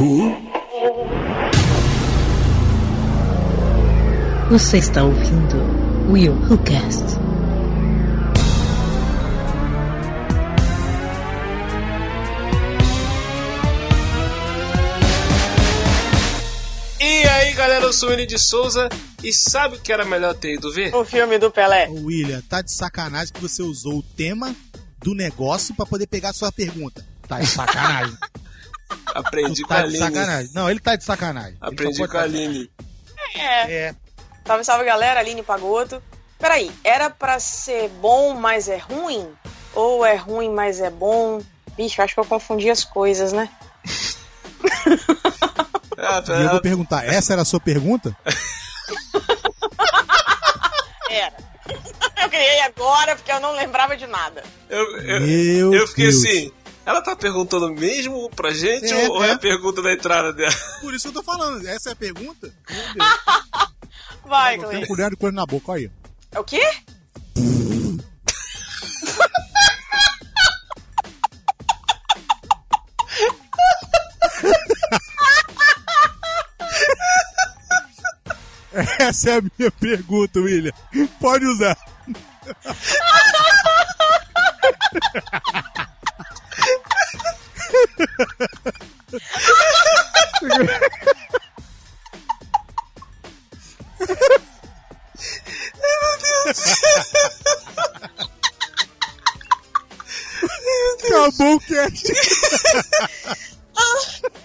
Who? Você está ouvindo Will Who Cast. E aí galera, eu sou o de Souza e sabe o que era melhor ter ido ver? O filme do Pelé. Ô, William, tá de sacanagem que você usou o tema do negócio pra poder pegar a sua pergunta. Tá de sacanagem. Aprendi com a tá Aline. sacanagem. Não, ele tá de sacanagem. Aprendi com a Aline. É. É. Salve, salve galera, Aline Pagoto. Peraí, era pra ser bom, mas é ruim? Ou é ruim, mas é bom? Bicho, acho que eu confundi as coisas, né? Ah, E eu vou perguntar, essa era a sua pergunta? Era. Eu criei agora porque eu não lembrava de nada. eu, eu, Meu eu fiquei Deus. assim. Ela tá perguntando mesmo pra gente É, ou é é. a pergunta da entrada dela? Por isso que eu tô falando, essa é a pergunta? Vai, Eu tenho um Cleiton. colher de coisa na boca, olha aí. É o quê? Essa é a minha pergunta, William. Pode usar. Acabou o cast.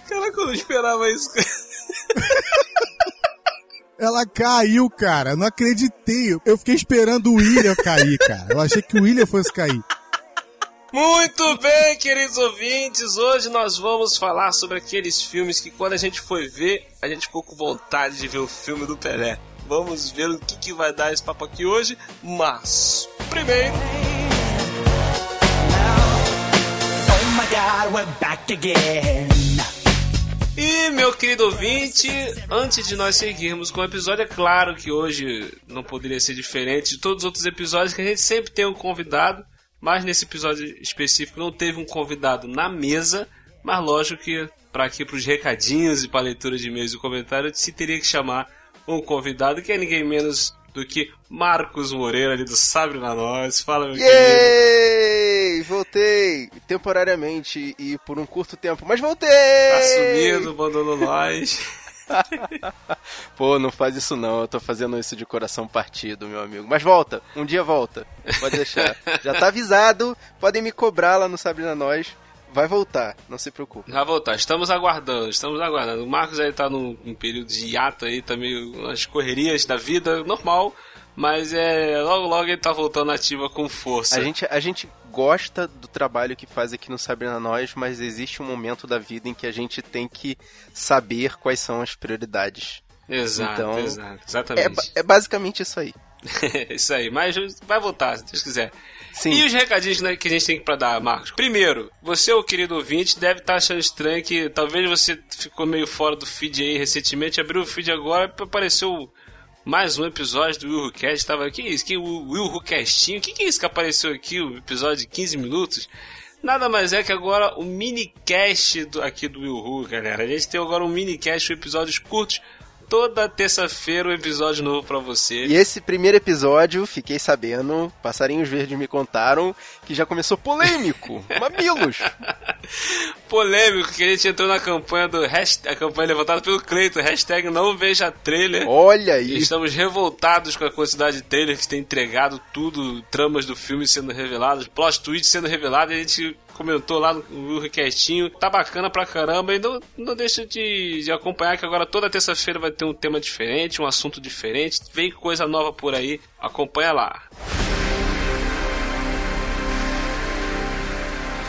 Cara, que eu não esperava isso. Ela caiu, cara. Eu não acreditei. Eu fiquei esperando o William cair, cara. Eu achei que o William fosse cair. Muito bem, queridos ouvintes. Hoje nós vamos falar sobre aqueles filmes que quando a gente foi ver, a gente ficou com vontade de ver o filme do Pelé. Vamos ver o que, que vai dar esse papo aqui hoje, mas primeiro Oh. E meu querido ouvinte, antes de nós seguirmos com o episódio, é claro que hoje não poderia ser diferente de todos os outros episódios, que a gente sempre tem um convidado, mas nesse episódio específico não teve um convidado na mesa, mas lógico que para aqui para os recadinhos e para leitura de e-mails e comentários se teria que chamar um convidado que é ninguém menos do que Marcos Moreira ali do Sabre na Nós. Fala meu querido. Yay! Voltei temporariamente e por um curto tempo, mas voltei! Tá sumido, abandonou nós. Pô, não faz isso não, eu tô fazendo isso de coração partido, meu amigo. Mas volta, um dia volta, pode deixar. Já tá avisado, podem me cobrar lá no Sabrina Nós, vai voltar, não se preocupe. Já voltar, estamos aguardando, estamos aguardando. O Marcos aí tá num, num período de hiato aí, tá meio nas correrias da vida, normal, mas é logo logo ele tá voltando ativa com força. A gente, a gente gosta do trabalho que faz aqui no Sabrina Nós, mas existe um momento da vida em que a gente tem que saber quais são as prioridades. Exato, Então, exato, É, exatamente. ba- é basicamente isso aí. isso aí, mas vai voltar, se Deus quiser. Sim. E os recadinhos né, que a gente tem pra dar, Marcos? Primeiro, você, o querido ouvinte, deve estar achando estranho que talvez você ficou meio fora do feed aí recentemente, abriu o feed agora e apareceu mais um episódio do Will Who Cast. Tava, que isso? Que o Will Who Castinho? Que que é isso que apareceu aqui, o episódio de 15 minutos? Nada mais é que agora o minicast do, aqui do Will Who, galera. A gente tem agora um minicast, episódios curtos. Toda terça-feira um episódio novo pra você. E esse primeiro episódio, fiquei sabendo, passarinhos verdes me contaram, que já começou polêmico. Mamilos! polêmico que a gente entrou na campanha do hashtag, a campanha levantada pelo Cleiton, hashtag não veja trailer. Olha aí! Estamos revoltados com a quantidade de trailer que tem entregado tudo, tramas do filme sendo reveladas, plot twist sendo revelado, e a gente comentou lá no requestinho, tá bacana pra caramba, e não, não deixa de, de acompanhar que agora toda terça-feira vai ter um tema diferente, um assunto diferente, vem coisa nova por aí, acompanha lá.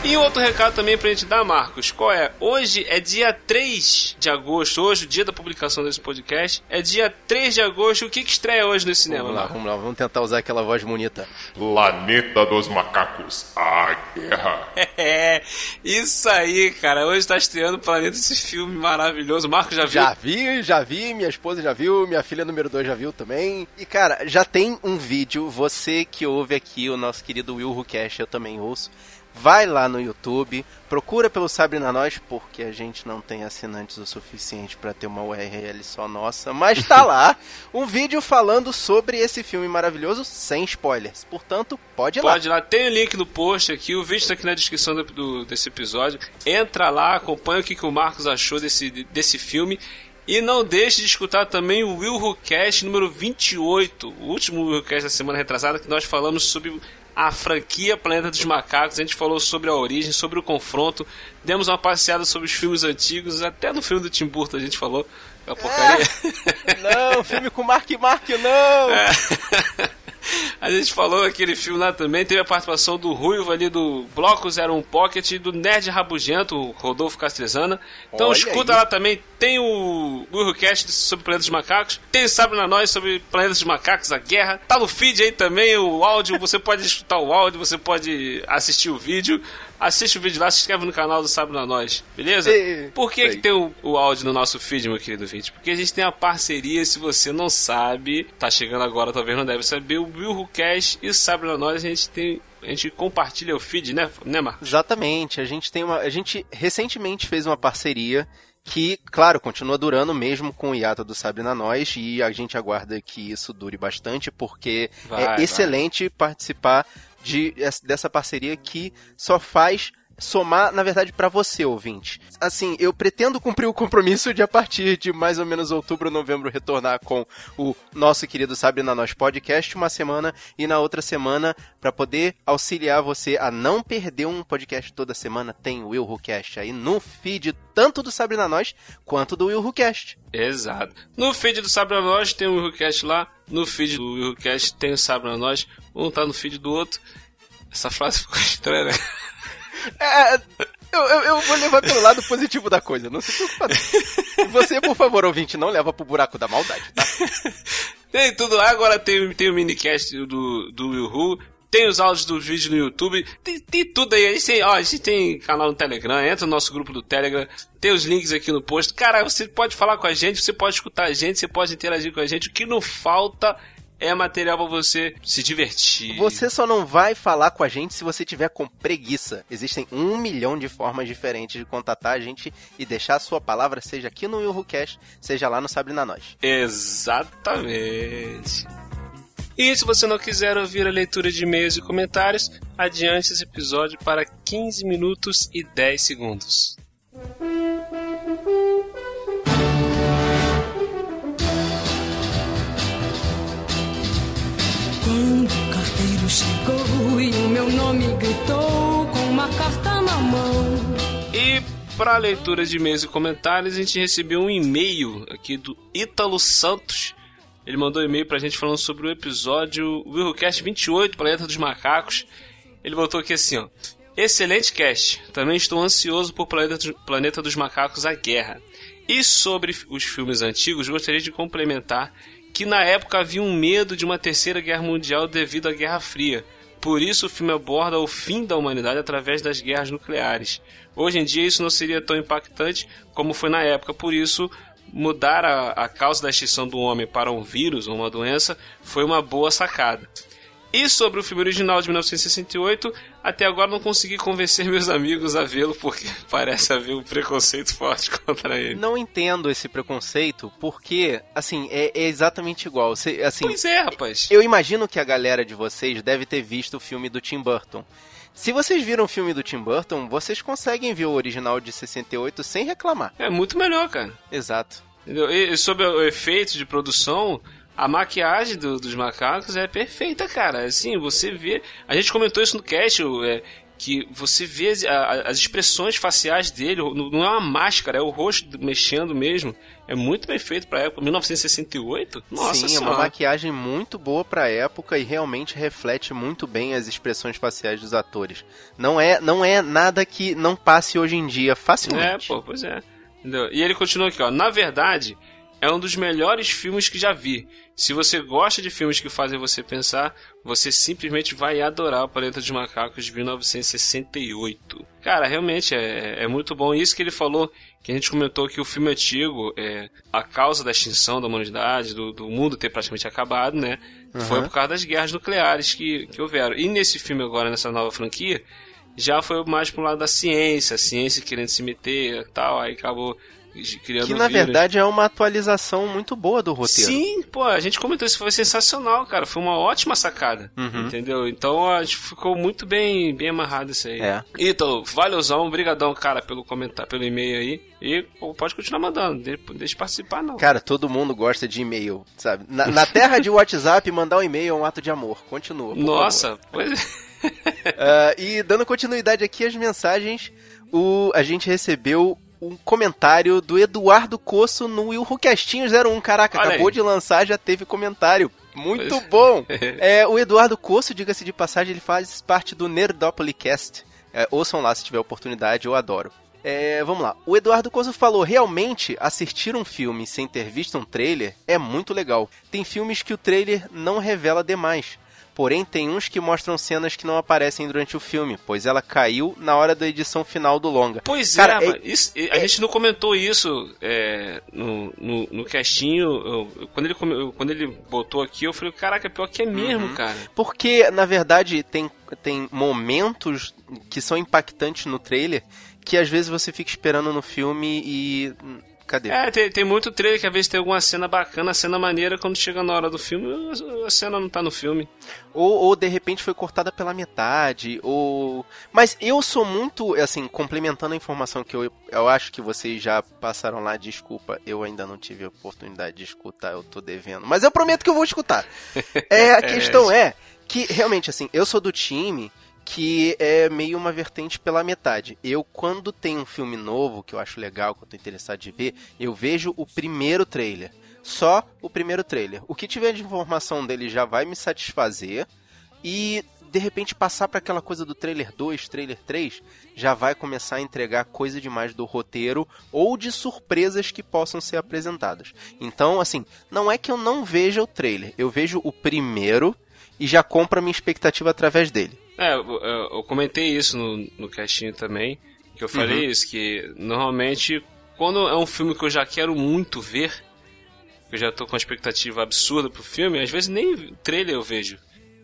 E outro recado também pra gente dar, Marcos, qual é? Hoje é dia 3 de agosto, hoje, o dia da publicação desse podcast, é dia 3 de agosto, o que que estreia hoje no cinema, Vamos lá, vamos lá, vamos tentar usar aquela voz bonita. Planeta dos Macacos, a guerra. É, isso aí, cara, hoje tá estreando o Planeta, esse filme maravilhoso, Marcos já viu? Já vi, já vi, minha esposa já viu, minha filha número 2 já viu também. E cara, já tem um vídeo, você que ouve aqui o nosso querido Will Cash, eu também ouço. Vai lá no YouTube, procura pelo Sabrina Nós, porque a gente não tem assinantes o suficiente para ter uma URL só nossa, mas tá lá um vídeo falando sobre esse filme maravilhoso sem spoilers. Portanto, pode ir lá. Pode ir lá, tem o link no post aqui, o vídeo tá aqui na descrição do, do- desse episódio. Entra lá, acompanha o que, que o Marcos achou desse, desse filme. E não deixe de escutar também o Will Who Cast número 28, o último Will Who Cast da semana retrasada, que nós falamos sobre a franquia Planeta dos Macacos. A gente falou sobre a origem, sobre o confronto, demos uma passeada sobre os filmes antigos, até no filme do Tim Burton a gente falou. A porcaria. Não, filme com Mark Mark, não! É. A gente falou aquele filme lá também, teve a participação do Ruivo ali do Bloco 01 Pocket e do Nerd Rabugento, o Rodolfo Castrezana. Então Olha escuta aí. lá também, tem o Willcast sobre Planeta dos Macacos, tem o Sabe na Nós sobre Planeta dos Macacos, a guerra. Tá no feed aí também o áudio, você pode escutar o áudio, você pode assistir o vídeo. Assiste o vídeo lá, se inscreve no canal do Sabe na Nós, beleza? E- Por que, que tem o, o áudio no nosso feed, meu querido vídeo? Porque a gente tem a parceria, se você não sabe, tá chegando agora, talvez não deve saber, o Will Who Cash e Sabe na Nós, a gente tem. A gente compartilha o feed, né, né, Marcos? Exatamente, a gente tem uma. A gente recentemente fez uma parceria que, claro, continua durando mesmo com o hiato do Sabrina Nós e a gente aguarda que isso dure bastante porque Vai, é vai. excelente participar de, dessa parceria que só faz somar, na verdade, para você, ouvinte. Assim, eu pretendo cumprir o compromisso de a partir de mais ou menos outubro, novembro retornar com o nosso querido Sabrina Nós podcast uma semana e na outra semana para poder auxiliar você a não perder um podcast toda semana, tem o Will Who Cast aí no feed tanto do Sabrina Nós quanto do Will Who Cast. Exato. No feed do Sabe na Nós tem o Willcast lá, no feed do Willcast tem o Sabe na Nós, um tá no feed do outro. Essa frase ficou estranha, né? É, eu, eu, eu vou levar pelo lado positivo da coisa, não se preocupa você, por favor, ouvinte, não leva pro buraco da maldade, tá? Tem tudo lá, agora tem, tem o minicast do, do Will Who, tem os áudios dos vídeos no YouTube, tem, tem tudo aí. A gente, tem, ó, a gente tem canal no Telegram, entra no nosso grupo do Telegram, tem os links aqui no post. Cara, você pode falar com a gente, você pode escutar a gente, você pode interagir com a gente. O que não falta é material pra você se divertir. Você só não vai falar com a gente se você tiver com preguiça. Existem um milhão de formas diferentes de contatar a gente e deixar a sua palavra, seja aqui no YouHoCast, seja lá no Sabrina Nós. Exatamente. E se você não quiser ouvir a leitura de e-mails e comentários, adiante esse episódio para 15 minutos e 10 segundos. Carteiro chegou e o meu nome gritou com uma carta na mão. E para leitura de e-mails e comentários, a gente recebeu um e-mail aqui do Ítalo Santos. Ele mandou um e-mail pra gente falando sobre o episódio Willcast 28, Planeta dos Macacos. Ele botou aqui assim, ó. Excelente cast. Também estou ansioso por Planeta dos Macacos A Guerra. E sobre os filmes antigos, gostaria de complementar que na época havia um medo de uma terceira guerra mundial devido à Guerra Fria. Por isso o filme aborda o fim da humanidade através das guerras nucleares. Hoje em dia isso não seria tão impactante como foi na época, por isso mudar a, a causa da extinção do homem para um vírus ou uma doença foi uma boa sacada. E sobre o filme original de 1968, até agora não consegui convencer meus amigos a vê-lo porque parece haver um preconceito forte contra ele. Não entendo esse preconceito porque, assim, é, é exatamente igual. Você, assim, Pois é, rapaz. Eu imagino que a galera de vocês deve ter visto o filme do Tim Burton. Se vocês viram o filme do Tim Burton, vocês conseguem ver o original de 68 sem reclamar. É muito melhor, cara. Exato. Entendeu? E sobre o efeito de produção, a maquiagem do- dos macacos é perfeita, cara. Assim, você vê. A gente comentou isso no cast, é, que você vê as, as expressões faciais dele, não é uma máscara, é o rosto mexendo mesmo. É muito bem feito pra época. 1968? Nossa Sim, é senhora. uma maquiagem muito boa pra época e realmente reflete muito bem as expressões faciais dos atores. Não é, não é nada que não passe hoje em dia É, facilmente. pô, pois é. Entendeu? E ele continua aqui, ó. Na verdade, é um dos melhores filmes que já vi. Se você gosta de filmes que fazem você pensar, você simplesmente vai adorar o Planeta dos Macacos de 1968. Cara, realmente é, é muito bom. Isso que ele falou, que a gente comentou que o filme antigo, é, a causa da extinção da humanidade, do, do mundo ter praticamente acabado, né? Foi por causa das guerras nucleares que, que houveram. E nesse filme agora, nessa nova franquia, já foi mais pro lado da ciência, a ciência querendo se meter e tal, aí acabou criando Que na vírus. verdade é uma atualização muito boa do roteiro. Sim, pô, a gente comentou isso, foi sensacional, cara. Foi uma ótima sacada. Uhum. Entendeu? Então a gente ficou muito bem, bem amarrado isso aí. É. Então, valeuzão, brigadão, cara, pelo comentário, pelo e-mail aí. E pô, pode continuar mandando, de- deixa participar, não. Cara, todo mundo gosta de e-mail, sabe? Na, na terra de WhatsApp, mandar um e-mail é um ato de amor. Continua. por favor. Nossa, pois é. Ah, e dando continuidade aqui às mensagens, o, a gente recebeu um comentário do Eduardo Coço no Will Castinho 01. Caraca, Olha acabou aí. de lançar, já teve comentário. Muito bom! É, o Eduardo Coço, diga-se de passagem, ele faz parte do Nerdopolicast. É, ouçam lá se tiver oportunidade, eu adoro. É, vamos lá. O Eduardo Coso falou: realmente, assistir um filme sem ter visto um trailer é muito legal. Tem filmes que o trailer não revela demais. Porém, tem uns que mostram cenas que não aparecem durante o filme, pois ela caiu na hora da edição final do longa. Pois Cara, é, é- isso- a gente não comentou isso é, no, no, no castinho. eu- eu- quando, ele, eu- quando ele botou aqui, eu falei, caraca, pior que é mesmo, Uhum. cara. Porque, na verdade, tem, tem momentos que são impactantes no trailer que às vezes você fica esperando no filme e. Cadê? É, tem, tem muito trailer que às vezes tem alguma cena bacana, cena maneira, quando chega na hora do filme, a- cena não tá no filme. Ou, ou de repente foi cortada pela metade, ou. Mas eu sou muito, assim, complementando a informação que eu, eu acho que vocês já passaram lá, desculpa, eu ainda não tive a oportunidade de escutar, eu tô devendo. Mas eu prometo que eu vou escutar. É, a questão é que, realmente, assim, eu sou do time que é meio uma vertente pela metade. Eu, quando tem um filme novo que eu acho legal, que eu tô interessado de ver, eu vejo o primeiro trailer. Só o primeiro trailer. O que tiver de informação dele já vai me satisfazer. E de repente passar para aquela coisa do trailer 2, trailer 3, já vai começar a entregar coisa demais do roteiro ou de surpresas que possam ser apresentadas. Então, assim, não é que eu não veja o trailer, eu vejo o primeiro e já compro a minha expectativa através dele. É, eu, comentei isso no, no castinho também, que eu falei Uhum. isso, que normalmente, quando é um filme que eu já quero muito ver, eu já tô com uma expectativa absurda pro filme, às vezes nem trailer eu vejo.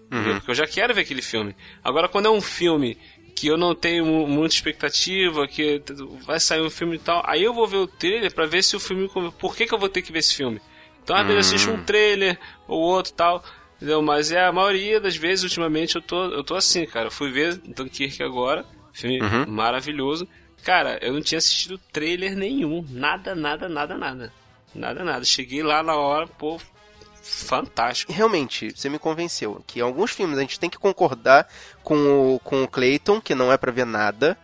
entendeu? Porque eu já quero ver aquele filme. Agora, quando é um filme que eu não tenho mu- muita expectativa, que vai sair um filme e tal, aí eu vou ver o trailer pra ver se o filme. Por que, que eu vou ter que ver esse filme? Então, às vezes eu assisto um trailer ou outro e tal. Entendeu? Mas é a maioria das vezes, ultimamente, eu tô, eu tô assim, cara. Eu fui ver Dunkirk agora, filme maravilhoso. Cara, eu não tinha assistido trailer nenhum. Nada, nada, nada, nada. Nada, nada. Cheguei lá na hora, pô, fantástico. Realmente, você me convenceu que alguns filmes a gente tem que concordar com o, com o Clayton, que não é pra ver nada,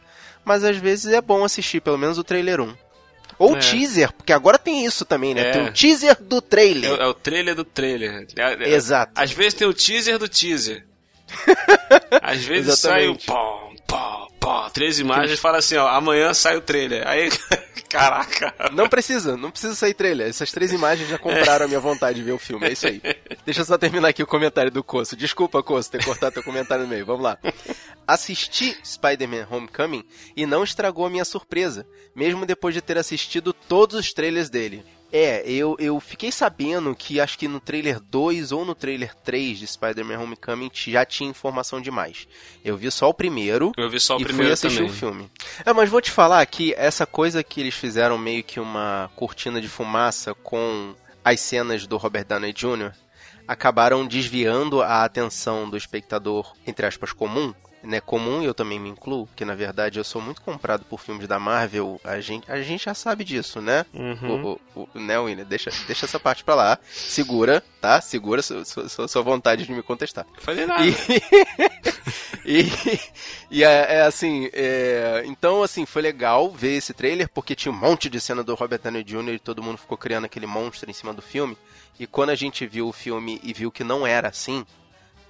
mas às vezes é bom assistir pelo menos o trailer 1. Ou É. teaser, porque agora tem isso também, né? É. Tem o teaser do É, trailer. é o trailer do trailer. É- é- Exato. Às vezes tem o teaser do teaser. Às vezes sai o pó, pó, pó. Três imagens e fala assim, ó, amanhã sai o trailer. Aí, caraca. Não precisa, não precisa sair trailer. Essas três imagens já compraram a minha vontade de ver o filme. É isso aí. Deixa eu só terminar aqui o comentário do Coço. Desculpa, Coço, ter cortado teu comentário no meio. Vamos lá. Assisti Spider-Man Homecoming e não estragou a minha surpresa, mesmo depois de ter assistido todos os trailers dele. É, eu, eu fiquei sabendo que acho que no trailer 2 ou no trailer 3 de Spider-Man Homecoming já tinha informação demais. Eu vi só o primeiro Eu vi só o e fui primeiro assistir também. o filme. É, mas vou te falar que essa coisa que eles fizeram meio que uma cortina de fumaça com as cenas do Robert Downey Jr. acabaram desviando a atenção do espectador, entre aspas, comum. Né, comum e eu também me incluo, que na verdade eu sou muito comprado por filmes da Marvel, a gente, a gente já sabe disso, né? Uhum. O, o, o, né, William? Deixa, deixa essa parte pra lá. Segura, tá? Segura sua, sua, sua vontade de me contestar. Falei nada. E, e, e é, é assim, é, então assim, foi legal ver esse trailer, porque tinha um monte de cena do Robert Downey Jr. e todo mundo ficou criando aquele monstro em cima do filme. E quando a gente viu o filme e viu que não era assim,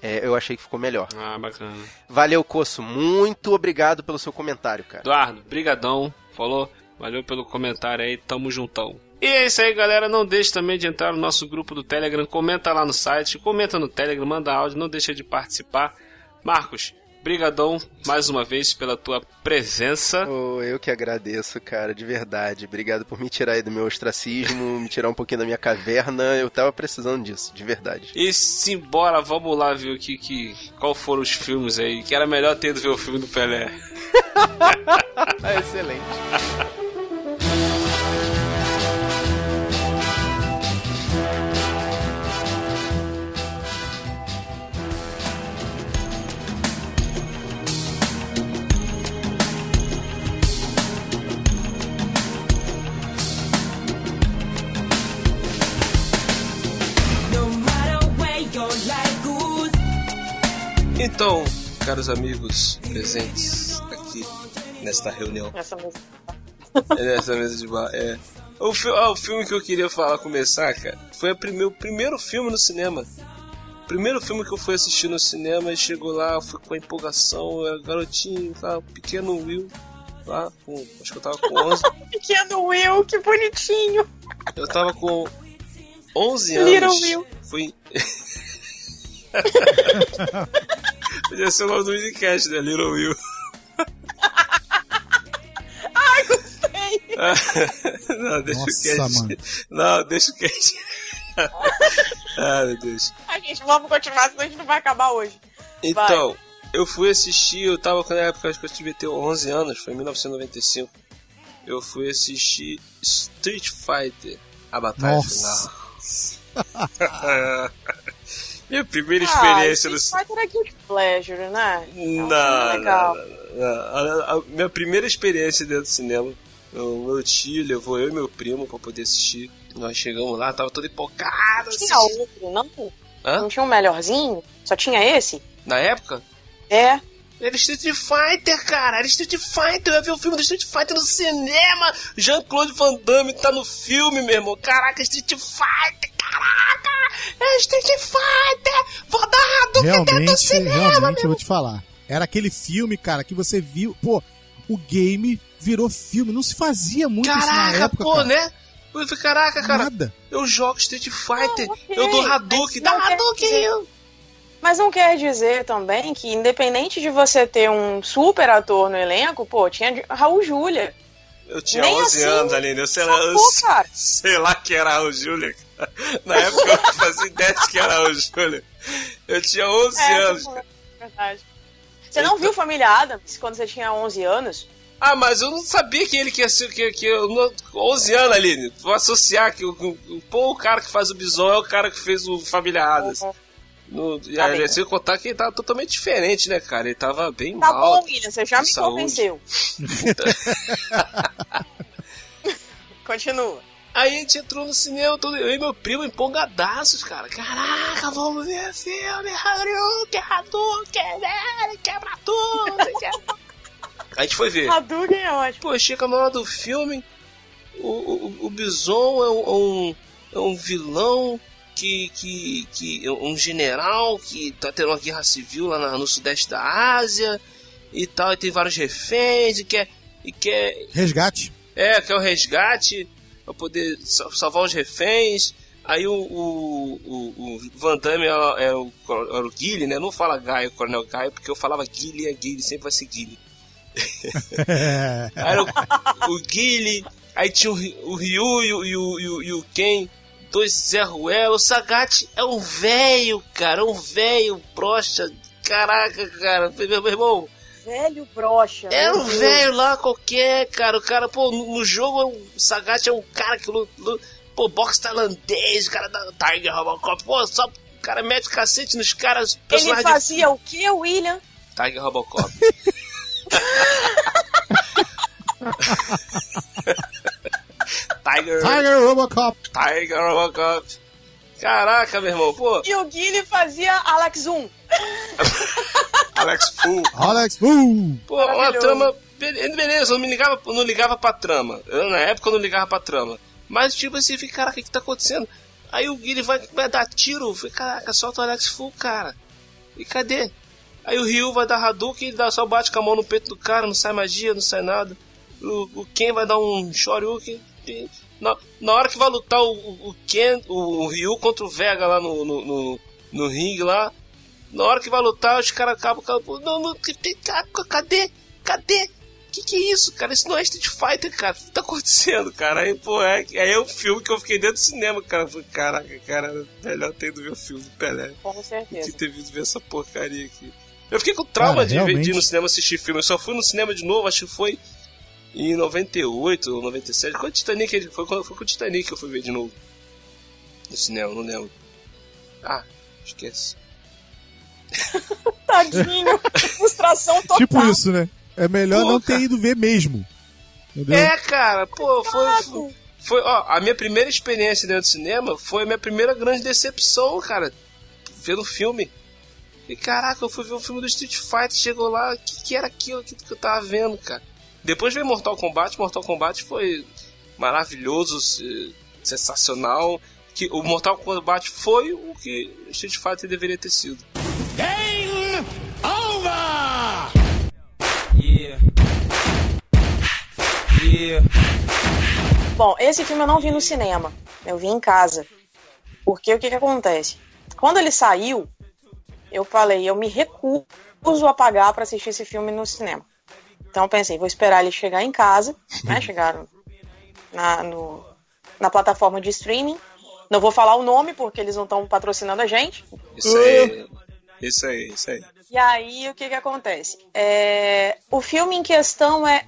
é, eu achei que ficou melhor. Ah, bacana. Valeu, Coço, muito obrigado pelo seu comentário, cara. Eduardo, brigadão, falou, valeu pelo comentário aí, tamo juntão. E é isso aí, galera, não deixe também de entrar no nosso grupo do Telegram, comenta lá no site, comenta no Telegram, manda áudio, não deixa de participar. Marcos, brigadão mais uma vez pela tua presença. Oh, eu que agradeço, cara, de verdade. Obrigado por me tirar aí do meu ostracismo, me tirar um pouquinho da minha caverna. Eu tava precisando disso, de verdade. E simbora, vamos lá ver o que, que qual foram os filmes aí. Que era melhor ter ido ver o filme do Pelé. Excelente. Então, caros amigos presentes aqui nesta reunião, Essa música. nessa mesa de bar, é. O, fi- ah, o filme que eu queria falar, começar, cara, foi o primeiro, primeiro filme no cinema. Primeiro filme que eu fui assistir no cinema e chegou lá, fui com a empolgação, eu era garotinho, lá, pequeno Will, lá, com, acho que eu tava com 11, Pequeno Will, que bonitinho. eu tava com 11 anos. Little Will. Fui. Podia ser o nome do minicast, né? Little Will. Ai, gostei. não, deixa Nossa, o cast. mano. Não, deixa o cast. ah, meu Deus. Ai, gente, vamos continuar, senão a gente não vai acabar hoje. Então, eu fui assistir, eu tava na época, acho que eu ter 11 anos, foi em 1995. Eu fui assistir Street Fighter, a batalha Nossa. final. Minha primeira Ah, experiência no Street Fighter é Guilty Pleasure, né? Um filme Não, legal. não, não, não. A, a- minha primeira experiência dentro do cinema, o meu tio levou eu e meu primo pra poder assistir. Nós chegamos lá, tava todo empolgado. Tinha assistindo. outro, não? Hã? Não tinha um melhorzinho? Só tinha esse? Na época? É. Era Street Fighter, cara! Era Street Fighter! Eu ia ver o filme do Street Fighter no cinema! Jean-Claude Van Damme tá no filme, meu irmão! Caraca, Street Fighter! Caraca! É Street Fighter! Vou dar Hadouken dentro do Realmente, cinema, realmente, eu vou te falar. Era aquele filme, cara, que você viu. Pô, o game virou filme. Não se fazia muito isso na Caraca, época. pô, cara. né? Eu falei, caraca, cara, Nada. eu jogo Street Fighter, Não, ok, eu dou Hadouken, mas dá não quer Hadouken! eu- Mas não quer dizer também que, independente de você ter um super ator no elenco, pô, tinha Raul Júlia. Eu tinha Nem 11 assim, anos, Aline, eu sei lá, sei lá que era o Júlia. Na época eu fazia ideia de que era o Júlia. Eu tinha 11 É, anos. falando, verdade. Você não viu Família Adams quando você tinha 11 anos? Ah, mas eu não sabia que ele que ia ser. Que, que eu, não- 11 anos, Aline. Vou associar que o, pô, o cara que faz o Bison é o cara que fez o Família Adams. No, e Tá aí, bem. sem contar que ele tava totalmente diferente, né, cara? Ele tava bem Tá mal. bom, William, você já me Saúde. convenceu. Continua. Aí a gente entrou no cinema, todo, eu e meu primo empolgadaços, cara. Caraca, vamos ver filme, Hadouken, Hadouken, né? quebra tudo. quebra- A gente foi ver. Hadouken é ótimo. Pô, chega na hora do filme, o, o, o Bison é um, é um, é vilão que, que, que é um general que tá tendo uma guerra civil lá na- no sudeste da Ásia e tal, e tem vários reféns e quer, e quer Resgate. é, que é o resgate pra poder sa- salvar os reféns. Aí o, o, o, o Van Damme é, é o, era o Guile, né? Não fala Gaio, Coronel Gaio, porque eu falava Guile é Guile, sempre vai ser Guile. Aí era o, o Guile, aí tinha o, o Ryu e o, e o, e o, e o Ken, dois Zé Ruela. O Sagat é um velho, cara, um velho brocha. Caraca, cara, meu irmão, Velho brocha. é meu um velho lá qualquer, cara. O cara, pô, no, jogo é o Sagat é um cara que luta. luta- Pô, boxe tailandês, o cara da Tiger Robocop. Pô, só o cara mete cacete nos caras. Ele personagens de fazia o que, William? Tiger Robocop. Tiger, Tiger Robocop. Tiger Robocop. Caraca, meu irmão, pô, E o Guile fazia Alex Zoom. Alex Fu. Alex. Uh! Pô, uma trama. be- Beleza, eu não me ligava, não ligava pra trama. Eu, na época eu não ligava pra trama. Mas tipo assim, eu fiquei, caraca, o que, que tá acontecendo? Aí o Guilherme vai, vai dar tiro. Eu falei, caraca, solta o Alex Full, cara. E cadê? Aí o Ryu vai dar Hadouken, ele dá, só bate com a mão no peito do cara, não sai magia, não sai nada. O, o Ken vai dar um Shoryuken. Na, na hora que vai lutar o, o, o Ken, o Ryu contra o Vega lá no, no, no, no ringue lá, Na hora que vai lutar, os caras acabam. acabam não, não, que- que- ca- cadê? Cadê? Que que é isso, cara? Isso não é Street Fighter, cara. O que tá acontecendo, cara? Aí, pô, é, aí é um filme que eu fiquei dentro do cinema, cara. Eu falei, caraca, cara, melhor ter ido ver o filme do Pelé. Com que certeza. ter vindo ver essa porcaria aqui. Eu fiquei com trauma Cara, de, ver- de ir no cinema assistir filme. Eu só fui no cinema de novo, acho que foi em 98 ou 97. Quando o Titanic ele- foi, quando- foi com o Titanic que eu fui ver de novo. No cinema, não lembro. Ah, esquece. Tadinho. Frustração total. Tipo isso, né? É melhor Pô, não cara. ter ido ver mesmo. Entendeu? É, cara, pô, foi, foi, foi- ó, a minha primeira experiência dentro do cinema foi a minha primeira grande decepção, cara, vendo o filme. E caraca, eu fui ver o filme do Street Fighter, chegou lá, o que, que era aquilo, aquilo que eu tava vendo, cara? Depois veio Mortal Kombat, Mortal Kombat foi maravilhoso, se- sensacional. Que o Mortal Kombat foi o que o Street Fighter deveria ter sido. Bom, esse filme eu não vi no cinema. Eu vi em casa. Porque o que, que acontece? Quando ele saiu, eu falei, eu me recuso a pagar pra assistir esse filme no cinema. Então eu pensei, vou esperar ele chegar em casa, né? Chegar na, no- na plataforma de streaming. Não vou falar o nome porque eles não estão patrocinando a gente. Isso aí, isso aí, isso aí. E aí o que que acontece? É, o filme em questão é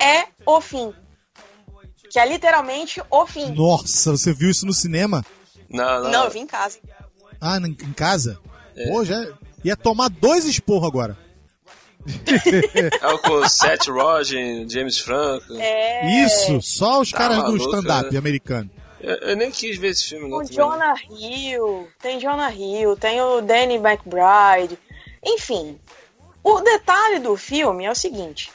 é o fim, que é literalmente o fim. Nossa, você viu isso no cinema? Não, não, Não, eu vi em casa. Ah, em em casa? É. Pô, já ia tomar dois esporros agora. É o com o Seth Rogen, James Franco. É, Isso, só os Tá caras do maluco, stand-up né? americano. Eu, eu nem quis ver esse filme, não. O. Jonah Hill, tem Jonah Hill, tem o Danny McBride. Enfim, o detalhe do filme é o seguinte: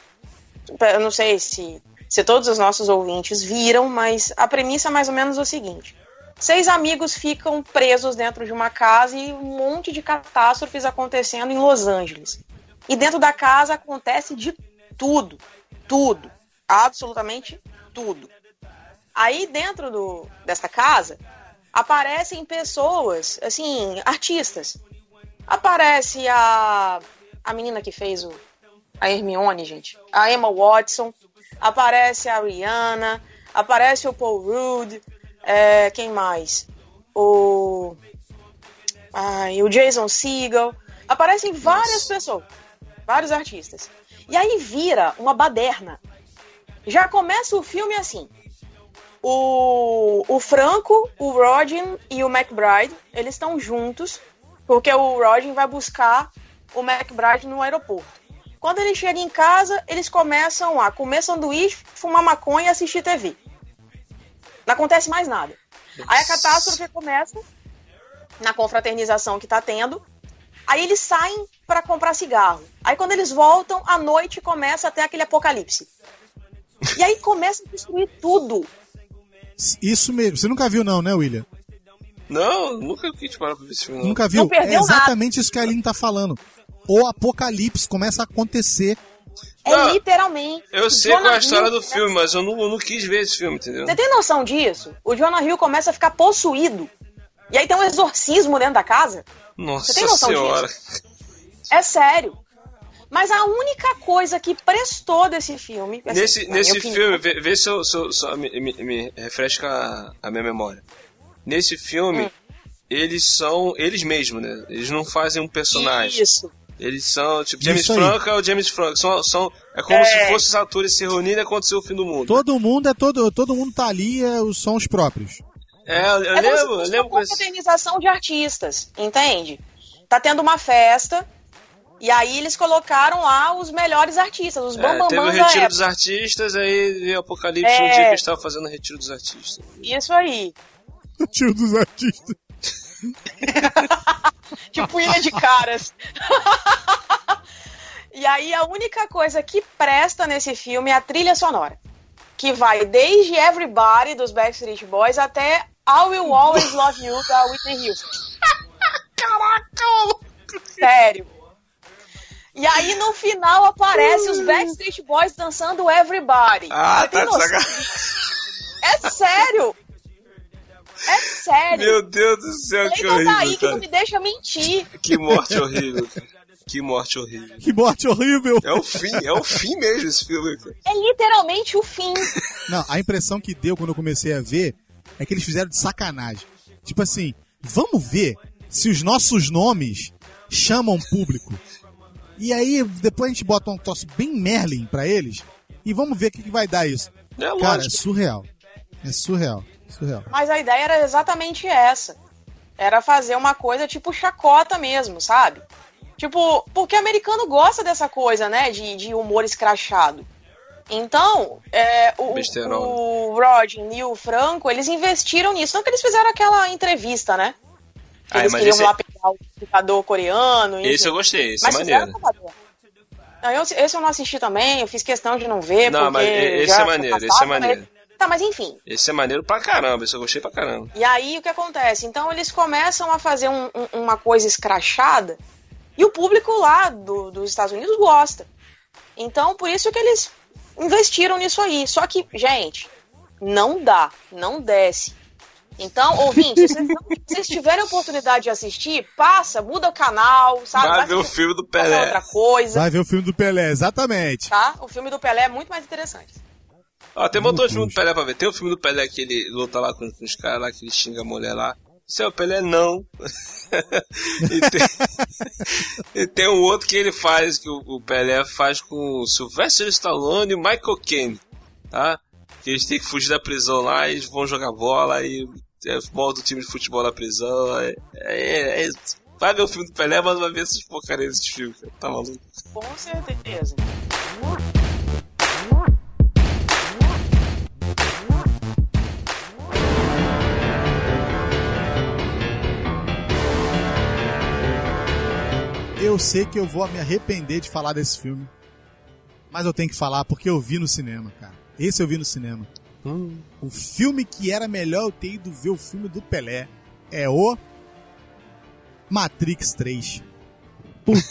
eu não sei se, se todos os nossos ouvintes viram, mas a premissa é mais ou menos o seguinte: seis amigos ficam presos dentro de uma casa e um monte de catástrofes acontecendo em Los Angeles. E dentro da casa acontece de tudo, tudo, absolutamente tudo. Aí dentro do, dessa casa aparecem pessoas, assim, artistas. Aparece a, a menina que fez o, a Hermione, gente, a Emma Watson. Aparece a Rihanna. Aparece o Paul Rudd. é, quem mais? O. Ai, o Jason Segel. Aparecem várias pessoas, vários artistas. E aí vira uma baderna. Já começa o filme assim o, o Franco, o Rodin e o McBride, eles estão juntos, porque o Rodin vai buscar o McBride no aeroporto. Quando ele chega em casa, eles começam a comer sanduíche, fumar maconha e assistir TV. Não acontece mais nada. Aí a catástrofe começa na confraternização que tá tendo. Aí eles saem para comprar cigarro. Aí quando eles voltam, à noite começa até aquele apocalipse. E aí começa a destruir tudo. Isso mesmo. Você nunca viu, não, né, William? Não, nunca quis parar pra ver esse filme. Não. Nunca viu? Não é exatamente isso que a Aline tá falando. O apocalipse começa a acontecer. É Não, literalmente. Eu sei Jonah qual é a história Hill do filme, mas eu não, eu não quis ver esse filme, entendeu? Você tem noção disso? O Jonah Hill começa a ficar possuído. E aí tem um exorcismo dentro da casa. Nossa tem noção senhora. É sério. Mas a única coisa que prestou desse filme. assim, Nesse, nesse filme, vê, vê se eu, se eu- se eu- me, me, me refresca a, a minha memória. Nesse filme, Hum. eles são eles mesmos, né? Eles não fazem um personagem. Isso. Eles são, tipo, James. Franco é o James Franco. São, são, é como É. se fossem os atores se reunindo e acontecer o fim do mundo. Todo mundo é todo, todo mundo tá ali, é, os- são os próprios. É, eu É se lembro, eu lembro esse... confraternização de artistas, entende? Tá tendo uma festa. E aí eles colocaram lá os melhores artistas, os É, bambambam teve o retiro época. dos artistas, aí veio o apocalipse É. no dia que eles estavam fazendo o retiro dos artistas. Isso aí. O tio dos artistas. tipo ilha de caras. e aí a única coisa que presta nesse filme é a trilha sonora. Que vai desde Everybody dos Backstreet Boys até I Will Always Love You da Whitney Houston. Caraca! Sério. E aí no final aparece os Backstreet Boys dançando Everybody. Ah, Você tá de? É sério. É sério. Meu Deus do céu, que Leiam daí horrível, que não me deixa mentir. Que morte horrível, cara. Que morte horrível. Que morte horrível! É o fim, é o fim mesmo esse filme, cara. É literalmente o fim. Não, a impressão que deu quando eu comecei a ver é que eles fizeram de sacanagem. Tipo assim, vamos ver se os nossos nomes chamam público. E aí, depois a gente bota um troço bem Merlin pra eles e vamos ver o que, que vai dar isso. É Cara, é lógico. surreal. É surreal. Surreal. Mas a ideia era exatamente essa. Era fazer uma coisa tipo chacota mesmo, sabe? Tipo, porque americano gosta dessa coisa, né? De, de humor escrachado. Então, é, o, Besterol. o Rodin e o Franco, eles investiram nisso. Não que eles fizeram aquela entrevista, né? Que Ah, eles mas queriam esse- lá pegar o explicador coreano. Esse enfim. eu gostei, esse Mas é maneiro. Não, eu, esse eu não assisti também, eu fiz questão de não ver. Não, porque mas esse já é maneiro, esse passado, é maneiro. Tá, mas enfim. Esse é maneiro pra caramba, esse eu gostei pra caramba. E aí o que acontece? Então eles começam a fazer um- um- uma coisa escrachada e o público lá do- dos Estados Unidos gosta. Então por isso que eles investiram nisso aí. Só que, gente, não dá, não desce. Então, ouvintes, se vocês, tiverem a oportunidade de assistir, passa, muda o canal, sabe? Vai ver o filme do Pelé. outra coisa, Vai ver o filme do Pelé, exatamente. tá? O filme do Pelé é muito mais interessante. Ó, tem um de Meu filme do Pelé pra ver. Tem o filme do Pelé que ele luta lá com, com os caras lá, que ele xinga a mulher lá. Isso é o Pelé, não. e, tem, e tem um outro que ele faz, que o, o Pelé faz com o Sylvester Stallone e o Michael Caine, tá? Que eles têm que fugir da prisão lá e eles vão jogar bola e é futebol do time de futebol na prisão. É, é- é- vai ver o filme do Pelé, mas vai ver essas porcarias desse filme, cara. Tá maluco? Com certeza. Eu sei que eu vou me arrepender de falar desse filme. Mas eu tenho que falar porque eu vi no cinema, cara. Esse eu vi no cinema. O filme que era melhor eu ter ido ver o filme do Pelé é o Matrix 3.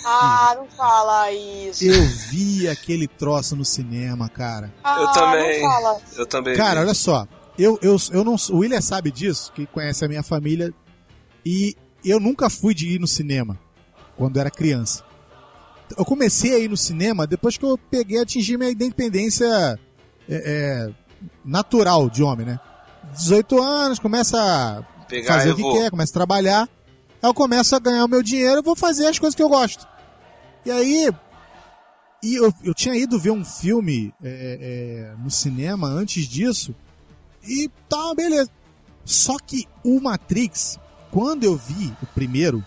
Ah, não fala isso. Eu vi aquele troço no cinema, cara. Ah, Eu também. Não fala. Eu também. Cara, vi. olha só. Eu, eu, eu não, o William sabe disso, que conhece a minha família. E eu nunca fui de ir no cinema quando era criança. Eu comecei a ir no cinema depois que eu peguei atingir minha independência é, é, natural de homem, né? 18 anos, começa a Pegar fazer o que vou. quer, começa a trabalhar. Aí eu começo a ganhar o meu dinheiro, eu vou fazer as coisas que eu gosto. E aí, e eu, eu tinha ido ver um filme é, é, no cinema antes disso, e tá, beleza. Só que o Matrix, quando eu vi o primeiro,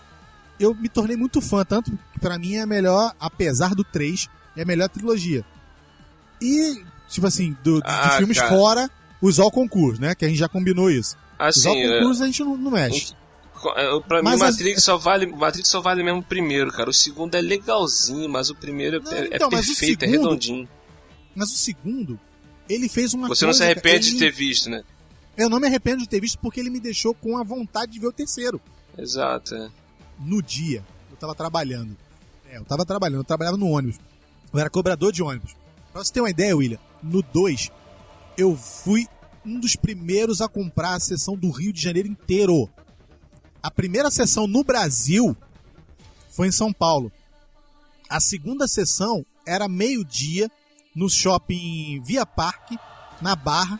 eu me tornei muito fã, tanto que pra mim é a melhor, apesar do 3, é a melhor trilogia. E, tipo assim, do- de, de Ah, filmes cara. fora, os all concursos, né? Que a gente já combinou isso. Os all Assim, é, concursos a gente não, não mexe. É, Pra Mas mim, Matrix só vale Matrix só vale mesmo o primeiro, cara. O segundo é legalzinho, mas o primeiro é, Não, é então, o perfeito, é segundo- redondinho. Mas o segundo, ele fez uma Você não se coisa, arrepende ele- de ter visto, né? Eu não me arrependo de ter visto porque ele me deixou com a vontade de ver o terceiro. Exato. é. No dia, eu tava trabalhando. É, eu tava trabalhando, eu trabalhava no ônibus. Eu era cobrador de ônibus. Pra você ter uma ideia, William, no 2, eu fui um dos primeiros a comprar a sessão do Rio de Janeiro inteiro. A primeira sessão no Brasil foi em São Paulo. A segunda sessão era meio-dia no shopping Via Parque, na Barra,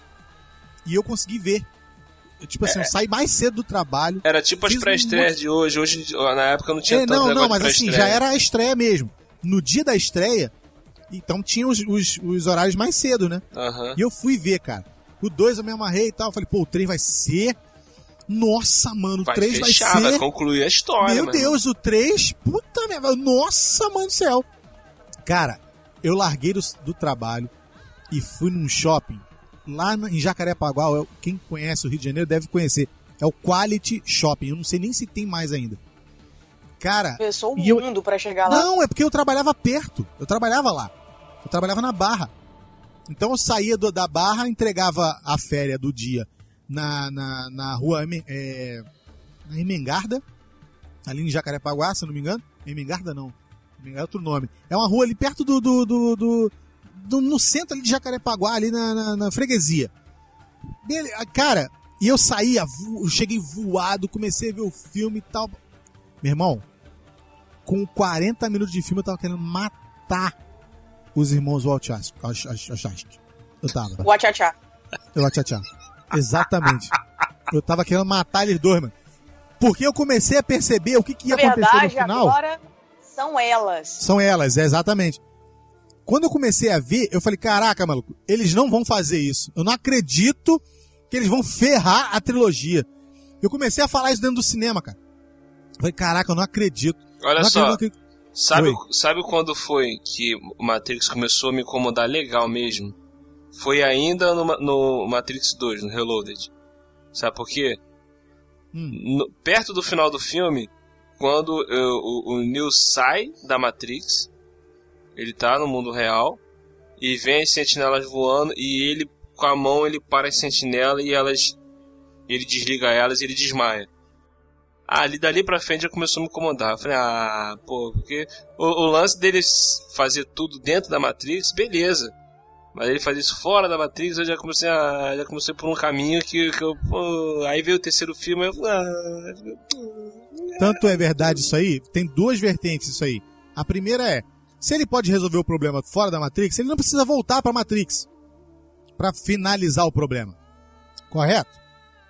e eu consegui ver. Tipo assim, eu saí mais cedo do trabalho. Era tipo as um pré-estreias monte- de hoje. Hoje, na época, não tinha É, tanto não, não, mas assim, já era a estreia mesmo. No dia da estreia, então tinha os, os, os horários mais cedo, né? Aham. E eu fui ver, cara. O 2 eu me amarrei e tal. Eu falei, pô, o 3 vai ser. Nossa, mano, o Vai 3 vai ser. vai concluir a história, Meu mano. Deus, o 3, puta merda. Nossa, mãe do céu. Cara, eu larguei do, do trabalho e fui num shopping lá em Jacarepaguá. eu- Quem conhece o Rio de Janeiro deve conhecer. É o Quality Shopping. Eu não sei nem se tem mais ainda. Cara, Pensou o E eu- mundo pra chegar lá. não, é porque eu trabalhava perto. Eu trabalhava lá. Eu trabalhava na Barra. Então eu saía do- da Barra, entregava a férias do dia na, na, na rua é, na Emengarda, ali em Jacarepaguá, se não me engano. Emengarda não. Emengarda é outro nome. É uma rua ali perto do. do, do, do- do- no centro ali de Jacarepaguá, ali na, na, na freguesia. Bele- Cara, E eu saí, eu cheguei voado, comecei a ver o filme e tal. Meu irmão, com 40 minutos de filme eu tava querendo matar os irmãos Wachowski. Eu tava. Wachachá. Wachachá. Exatamente. Eu tava querendo matar eles dois, mano. Porque eu comecei a perceber o que, que ia Na acontecer no verdade, final. agora são elas. São elas, é, exatamente. Quando eu comecei a ver, eu falei, caraca, maluco, eles não vão fazer isso. Eu não acredito que eles vão ferrar a trilogia. Eu comecei a falar isso dentro do cinema, cara. Eu falei, caraca, eu não acredito. Olha não só, acredito, acredito. sabe, Oi. sabe quando foi que o Matrix começou a me incomodar legal mesmo? Foi ainda no, no Matrix 2, no Reloaded. Sabe por quê? Hum. No- perto do final do filme, quando eh, o, o Neo sai da Matrix, ele tá no mundo real, e vem as sentinelas voando, e ele, com a mão, ele para as sentinelas e elas. Ele desliga elas e ele desmaia. Ah, ali dali pra frente já começou a me incomodar. Eu falei, ah, pô, porque o, o lance deles fazer tudo dentro da Matrix, beleza. Mas ele fazer isso fora da Matrix, eu já comecei a. Já comecei por um caminho que, que eu. pô, aí veio o terceiro filme, eu. Ah, Tanto é verdade isso aí, tem duas vertentes isso aí. A primeira é, se ele pode resolver o problema fora da Matrix, ele não precisa voltar pra Matrix pra finalizar o problema. Correto?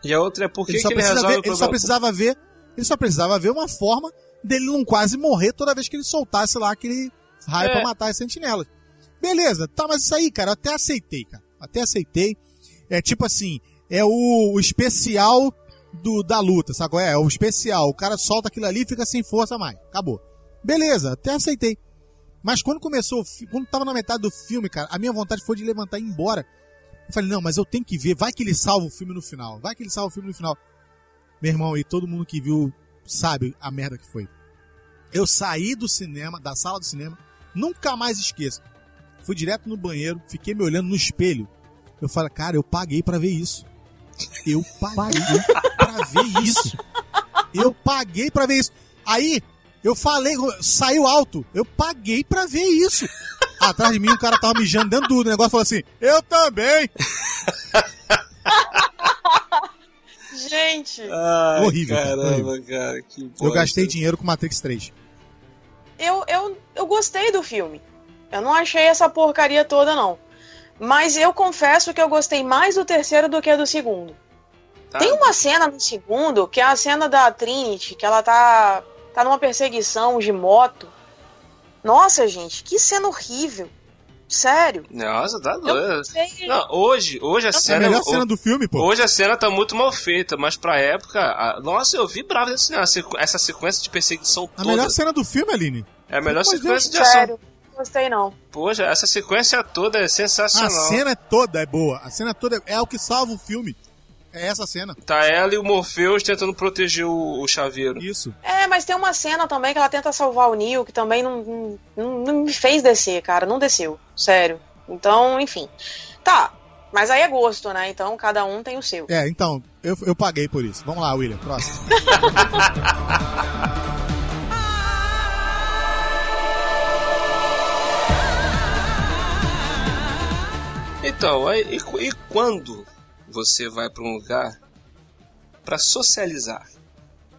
E a outra é por que, Ele só, que ele ver, ele só precisava ver, ele só precisava ver uma forma dele não quase morrer toda vez que ele soltasse lá aquele raio É. pra matar as sentinelas. Beleza, tá, mas isso aí, cara, eu até aceitei, cara. Até aceitei. É tipo assim, é o, o especial do, da luta, sabe qual é? É o especial. O cara solta aquilo ali e fica sem força mais. Acabou. Beleza, até aceitei. Mas quando começou, quando tava na metade do filme, cara, a minha vontade foi de levantar e ir embora. Eu falei, não, mas eu tenho que ver, vai que ele salva o filme no final, vai que ele salva o filme no final. Meu irmão, e todo mundo que viu sabe a merda que foi. Eu saí do cinema, da sala do cinema, nunca mais esqueço. Fui direto no banheiro, fiquei me olhando no espelho. Eu falei, cara, eu paguei pra ver isso. Eu paguei pra ver isso. Eu paguei pra ver isso. Aí, eu falei, saiu alto. Eu paguei pra ver isso. Atrás de mim, o cara tava mijando dentro do negócio e falou assim: Eu também. Gente, Ai, Horrível, cara, Caramba, horrível. cara, que Eu bosta. gastei dinheiro com Matrix 3. eu, eu, eu gostei do filme. Eu não achei essa porcaria toda, não. Mas eu confesso que eu gostei mais do terceiro do que do segundo. Tá? Tem uma cena no segundo, que é a cena da Trinity, que ela tá, tá numa perseguição de moto. Nossa, gente, que cena horrível. Sério. Nossa, tá doido. não hoje, hoje a É a cena. melhor cena do filme, pô. Hoje a cena tá muito mal feita, mas pra época. a- Nossa, eu vibrava desse cinema. Essa sequência de perseguição A toda. melhor cena do filme, Aline. É a melhor sequência Deus, de ação. Sério. Não gostei, não. Poxa, essa sequência toda é A sensacional. cena toda é boa. A cena toda é o que salva o filme. É essa cena. Tá ela e o Morpheus tentando proteger o, o chaveiro. Isso. É, mas tem uma cena também que ela tenta salvar o Neo, que também não, não, não- me fez descer, cara. Não desceu. Sério. Então, enfim. Tá. Mas aí é gosto, né? Então cada um tem o seu. É, então, eu, eu paguei por isso. Vamos lá, William, próximo. Então, e, e quando você vai pra um lugar pra socializar?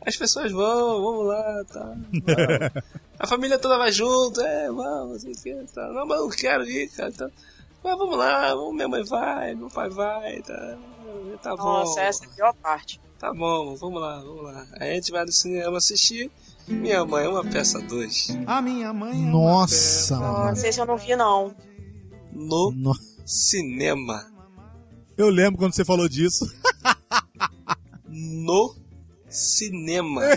As pessoas vão, vamos lá, tá. vamos. A família toda vai junto, é, vamos, não sei o que, tá. Não, mas eu não quero ir, cara. Tá. Mas vamos lá, vamos, minha mãe vai, meu pai vai, tá. Tá bom. Nossa, essa é a pior parte. Tá bom, vamos lá, vamos lá. Aí a gente vai no cinema assistir. Minha mãe é uma peça 2. Nossa, mano. Não sei se eu não vi, não. No No- cinema. Eu lembro quando você falou disso. No cinema.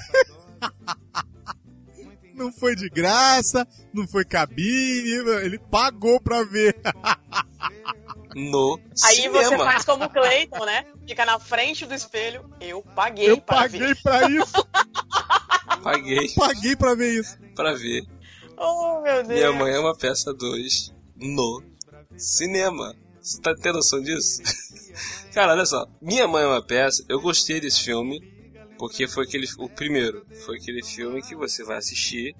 Não foi de graça, não foi cabine, ele pagou pra ver. No Aí cinema. você faz como o Clayton, né? Fica na frente do espelho. Eu paguei Eu para paguei ver. pra isso, Paguei paguei pra ver isso. pra ver. Oh, meu Deus. Minha mãe é uma peça 2 no cinema. Você tá tendo noção disso? Cara, olha só. Minha mãe é uma peça. Eu gostei desse filme. Porque foi aquele. O primeiro. Foi aquele filme que você vai assistir.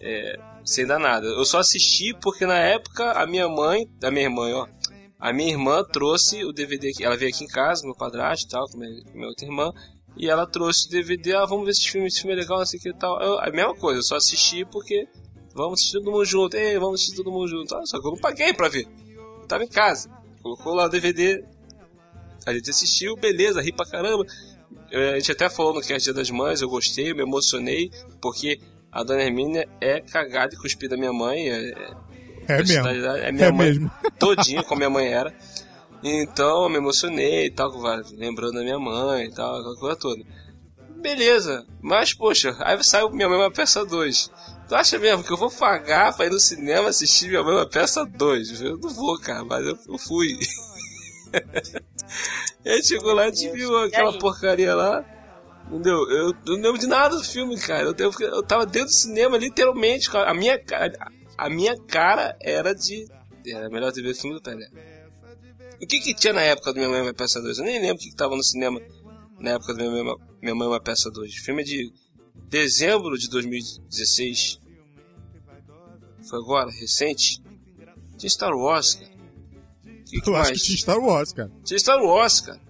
É, sem dar nada. Eu só assisti porque na época a minha mãe. A minha irmã, ó. A minha irmã trouxe o DVD. Ela veio aqui em casa, meu padrasto e tal, com minha, minha outra irmã. E ela trouxe o DVD, ah, vamos ver esse filme, esse filme é legal, não sei o que e tal. Eu, a mesma coisa, eu só assisti porque vamos assistir todo mundo junto. Ei, vamos assistir todo mundo junto. Ah, só que eu não paguei pra ver. Tava em casa. Colocou lá o DVD. A gente assistiu, beleza, ri pra caramba. A gente até falou no cast Dia das Mães, eu gostei, eu me emocionei, porque a dona Hermínia é cagada e cuspida da minha mãe. É, É mesmo. É minha É mãe mesmo. todinha, como minha mãe era. Então eu me emocionei e tal, lembrando da minha mãe e tal, aquela coisa toda. Beleza, mas poxa, aí saiu Minha Mãe uma peça 2. Tu acha mesmo que eu vou pagar pra ir no cinema assistir Minha Mãe uma peça 2? Eu não vou, cara, mas eu, fui. e aí chegou lá, a gente viu aquela porcaria lá. Entendeu? Eu, eu não lembro de nada do filme, cara. Eu, eu, eu tava dentro do cinema, literalmente. A a minha, ca- a minha cara era de. Era melhor o filme do Pelé. O que que tinha na época do Minha Mãe uma Peça 2? Eu nem lembro o que que tava no cinema na época do Minha Mãe, uma- Minha Mãe uma Peça 2. O filme é de dezembro de 2016. Foi agora, recente. Tinha Star Wars, cara. O que, que Eu mais? acho que tinha Star Wars, cara. Tinha Star Wars, cara.